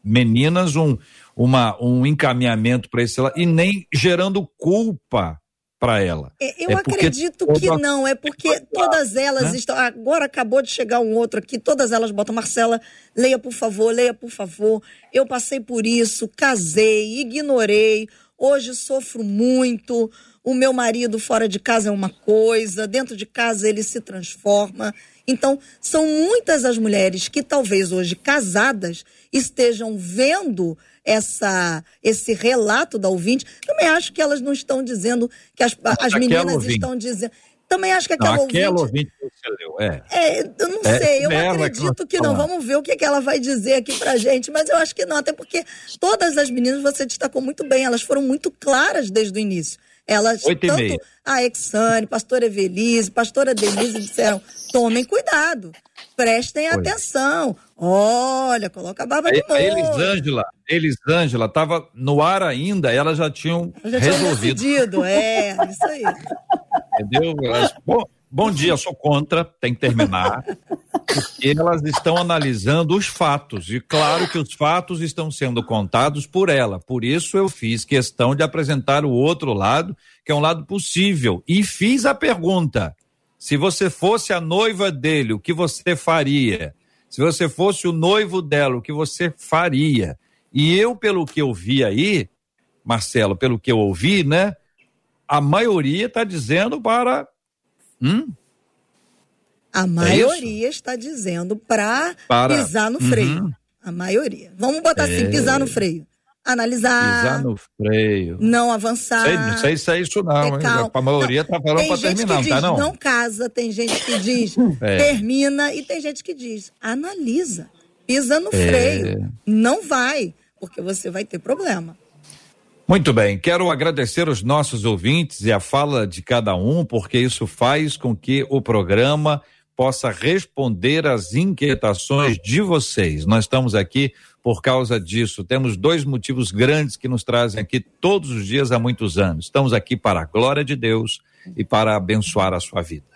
meninas um, uma, um encaminhamento para esse lado, e nem gerando culpa para ela. É, eu é acredito que não, é porque todas elas né? estão. Agora acabou de chegar um outro aqui, todas elas botam, Marcela, leia por favor, leia por favor. Eu passei por isso, casei, ignorei, hoje sofro muito. O meu marido fora de casa é uma coisa, dentro de casa ele se transforma. Então, são muitas as mulheres que talvez hoje casadas estejam vendo essa, esse relato da ouvinte. Também acho que elas não estão dizendo que as, as meninas ouvinte. estão dizendo. Também acho que aquela, não, aquela ouvinte. que você leu, é. é eu não é, sei, eu acredito que, que não. Vamos ver o que, que ela vai dizer aqui pra gente, mas eu acho que não, até porque todas as meninas você destacou muito bem, elas foram muito claras desde o início. Elas, tanto a Exane, pastora Evelise, pastora Denise disseram: tomem cuidado, prestem atenção. Olha, coloca a barba de molho. A Elisângela, Elisângela estava no ar ainda, elas já tinham já resolvido. Decidido, é, isso aí. Entendeu? Elas, bom, bom dia, sou contra, tem que terminar. Porque elas estão analisando os fatos. E claro que os fatos estão sendo contados por ela. Por isso eu fiz questão de apresentar o outro lado, que é um lado possível. E fiz a pergunta: se você fosse a noiva dele, o que você faria? Se você fosse o noivo dela, o que você faria? E eu, pelo que eu vi aí, Marcelo, pelo que eu ouvi, né? A maioria está dizendo para. Hum? A é maioria é está dizendo pra para pisar no freio. Uhum. A maioria. Vamos botar assim, é... assim, pisar no freio. Analisar. Pisar no freio. Não avançar. Sei, não sei se é isso não. A maioria está falando para terminar, não tá não? Não casa, tem gente que diz é. termina e tem gente que diz analisa. Pisa no é. freio. Não vai, porque você vai ter problema. Muito bem, quero agradecer os nossos ouvintes e a fala de cada um, porque isso faz com que o programa possa responder às inquietações de vocês. Nós estamos aqui por causa disso. Temos dois motivos grandes que nos trazem aqui todos os dias há muitos anos. Estamos aqui para a glória de Deus e para abençoar a sua vida.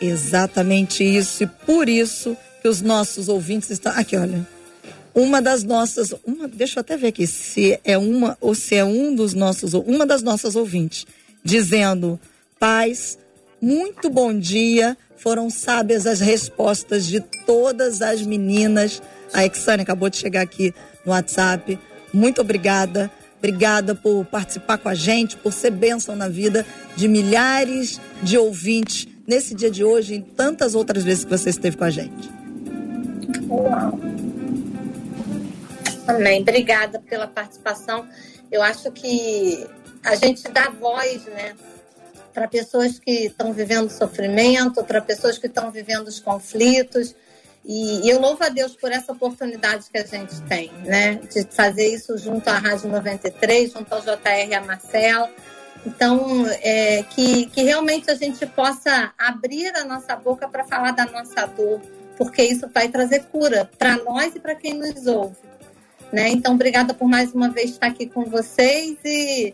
Exatamente isso, e por isso que os nossos ouvintes estão. Aqui, olha. Uma das nossas. Uma, deixa eu até ver aqui se é uma ou se é um dos nossos. Uma das nossas ouvintes, dizendo: Paz, muito bom dia foram sábias as respostas de todas as meninas. A Exane acabou de chegar aqui no WhatsApp. Muito obrigada. Obrigada por participar com a gente, por ser bênção na vida de milhares de ouvintes nesse dia de hoje e tantas outras vezes que você esteve com a gente. Amém. Obrigada pela participação. Eu acho que a gente dá voz, né? para pessoas que estão vivendo sofrimento, para pessoas que estão vivendo os conflitos. E, eu louvo a Deus por essa oportunidade que a gente tem, né? De fazer isso junto à Rádio 93, junto ao JR e a Marcela. Então, é, que, que realmente a gente possa abrir a nossa boca para falar da nossa dor, porque isso vai trazer cura para nós e para quem nos ouve. Né? Então, obrigada por mais uma vez estar aqui com vocês e,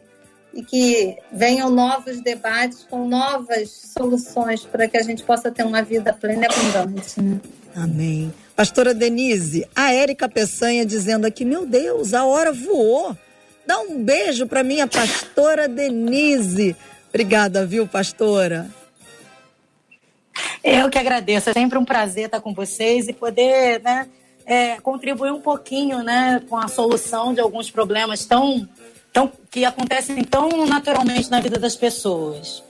e que venham novos debates com novas soluções para que a gente possa ter uma vida plena e abundante. Né? Amém. Pastora Denise, a Érica Peçanha dizendo aqui: Meu Deus, a hora voou. Dá um beijo para minha pastora Denise. Obrigada, viu, pastora? Eu que agradeço. É sempre um prazer estar com vocês e poder né, é, contribuir um pouquinho né, com a solução de alguns problemas tão, tão que acontecem tão naturalmente na vida das pessoas.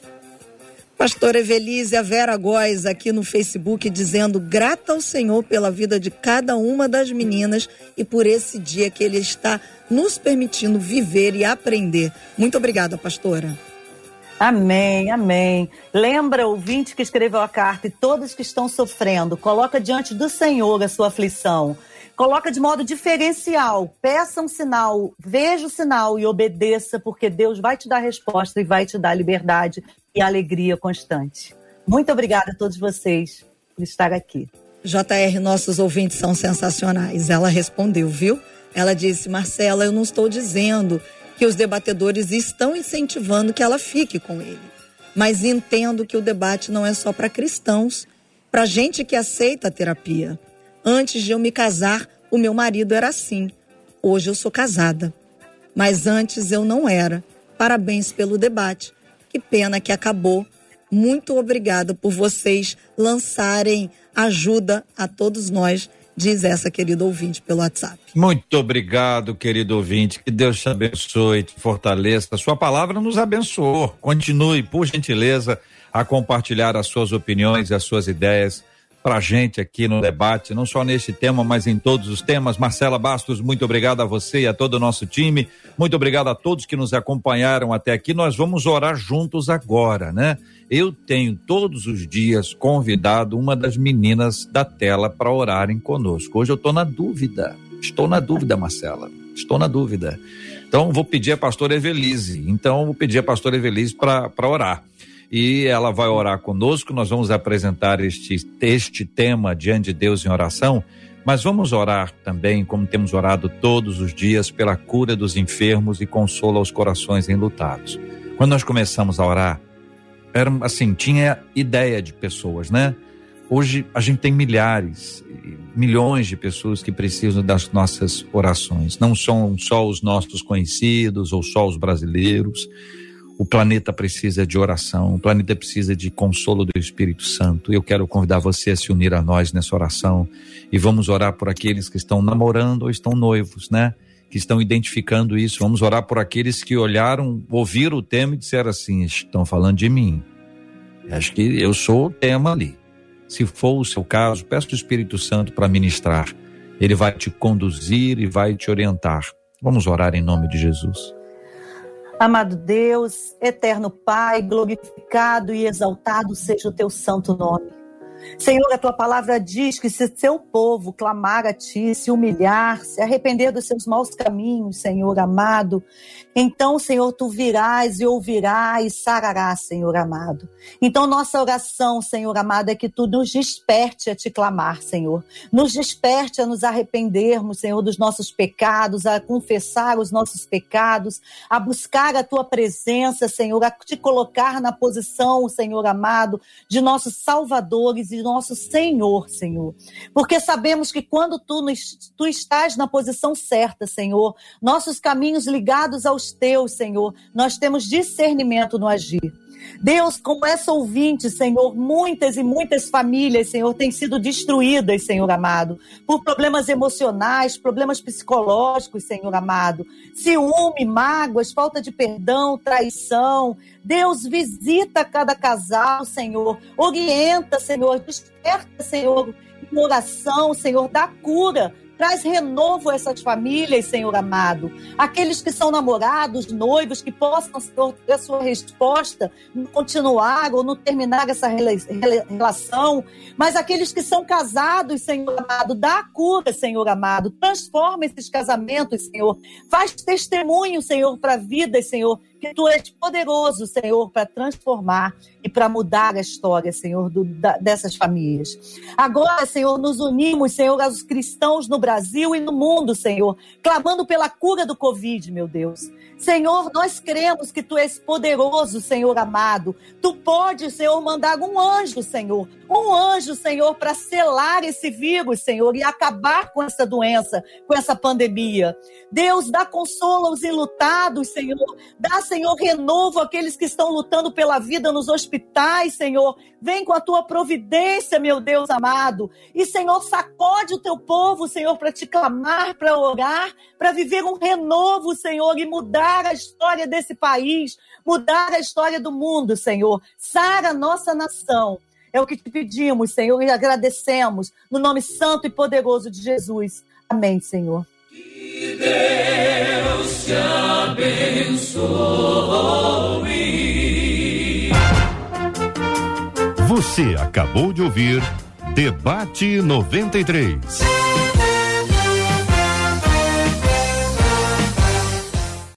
Pastora Evelise, Vera Góes aqui no Facebook dizendo grata ao Senhor pela vida de cada uma das meninas e por esse dia que Ele está nos permitindo viver e aprender. Muito obrigada, pastora. Amém, amém. Lembra, ouvinte que escreveu a carta e todos que estão sofrendo, coloca diante do Senhor a sua aflição. Coloca de modo diferencial. Peça um sinal, veja o sinal e obedeça, porque Deus vai te dar resposta e vai te dar liberdade e alegria constante. Muito obrigada a todos vocês por estar aqui. JR, nossos ouvintes são sensacionais. Ela respondeu, viu? Ela disse: Marcela, eu não estou dizendo que os debatedores estão incentivando que ela fique com ele, mas entendo que o debate não é só para cristãos, para gente que aceita a terapia. Antes de eu me casar, o meu marido era assim. Hoje eu sou casada. Mas antes eu não era. Parabéns pelo debate. Que pena que acabou. Muito obrigada por vocês lançarem ajuda a todos nós, diz essa querida ouvinte pelo WhatsApp. Muito obrigado, querido ouvinte. Que Deus te abençoe, te fortaleça. Sua palavra nos abençoou. Continue, por gentileza, a compartilhar as suas opiniões e as suas ideias para a gente aqui no debate, não só neste tema, mas em todos os temas. Marcela Bastos, muito obrigado a você e a todo o nosso time. Muito obrigado a todos que nos acompanharam até aqui. Nós vamos orar juntos agora, né? Eu tenho todos os dias convidado uma das meninas da tela para orarem conosco. Hoje eu estou na dúvida. Estou na dúvida, Marcela. Estou na dúvida. Então, vou pedir a pastora Evelise. Então, vou pedir a pastora Evelise para orar e ela vai orar conosco. Nós vamos apresentar este, este tema diante de Deus em oração, mas vamos orar também, como temos orado todos os dias, pela cura dos enfermos e consolo aos corações enlutados. Quando nós começamos a orar, era assim, tinha ideia de pessoas, né? Hoje a gente tem milhares, milhões de pessoas que precisam das nossas orações. Não são só os nossos conhecidos ou só os brasileiros o planeta precisa de oração, o planeta precisa de consolo do Espírito Santo. Eu quero convidar você a se unir a nós nessa oração e vamos orar por aqueles que estão namorando ou estão noivos, né? Que estão identificando isso. Vamos orar por aqueles que olharam, ouviram o tema e disseram assim: estão falando de mim. Acho que eu sou o tema ali. Se for o seu caso, peça o Espírito Santo para ministrar. Ele vai te conduzir e vai te orientar. Vamos orar em nome de Jesus. Amado Deus, eterno Pai, glorificado e exaltado seja o teu santo nome. Senhor, a tua palavra diz que se seu povo clamar a ti, se humilhar, se arrepender dos seus maus caminhos, Senhor amado, então, Senhor, tu virás e ouvirás e sararás, Senhor amado. Então, nossa oração, Senhor amado, é que tu nos desperte a te clamar, Senhor. Nos desperte a nos arrependermos, Senhor, dos nossos pecados, a confessar os nossos pecados, a buscar a tua presença, Senhor, a te colocar na posição, Senhor amado, de nossos salvadores e nosso Senhor, Senhor. Porque sabemos que quando tu, nos, tu estás na posição certa, Senhor, nossos caminhos ligados aos teus, Senhor, nós temos discernimento no agir. Deus, como essa ouvinte, Senhor, muitas e muitas famílias, Senhor, têm sido destruídas, Senhor amado, por problemas emocionais, problemas psicológicos, Senhor amado, ciúme, mágoas, falta de perdão, traição. Deus, visita cada casal, Senhor, orienta, Senhor, desperta, Senhor, oração, Senhor, dá cura Traz renovo a essas famílias, Senhor amado. Aqueles que são namorados, noivos, que possam, Senhor, ter a sua resposta, continuar ou no terminar essa relação. Mas aqueles que são casados, Senhor amado, dá cura, Senhor amado. Transforma esses casamentos, Senhor. Faz testemunho, Senhor, para vidas, Senhor, que tu és poderoso, Senhor, para transformar e para mudar a história, Senhor, do, da, dessas famílias. Agora, Senhor, nos unimos, Senhor, aos cristãos no Brasil e no mundo, Senhor, clamando pela cura do Covid, meu Deus. Senhor, nós cremos que tu és poderoso, Senhor amado. Tu podes, Senhor, mandar um anjo, Senhor. Um anjo, Senhor, para selar esse vírus, Senhor, e acabar com essa doença, com essa pandemia. Deus, dá consolo aos enlutados, Senhor. Dá, Senhor, renovo àqueles que estão lutando pela vida nos hospitais, Senhor. Vem com a tua providência, meu Deus amado. E, Senhor, sacode o teu povo, Senhor, para te clamar, para orar, para viver um renovo, Senhor, e mudar a história desse país, mudar a história do mundo, Senhor. Sara nossa nação. É o que te pedimos, Senhor, e agradecemos no nome santo e poderoso de Jesus. Amém, Senhor. Que Deus te abençoe. Você acabou de ouvir Debate 93.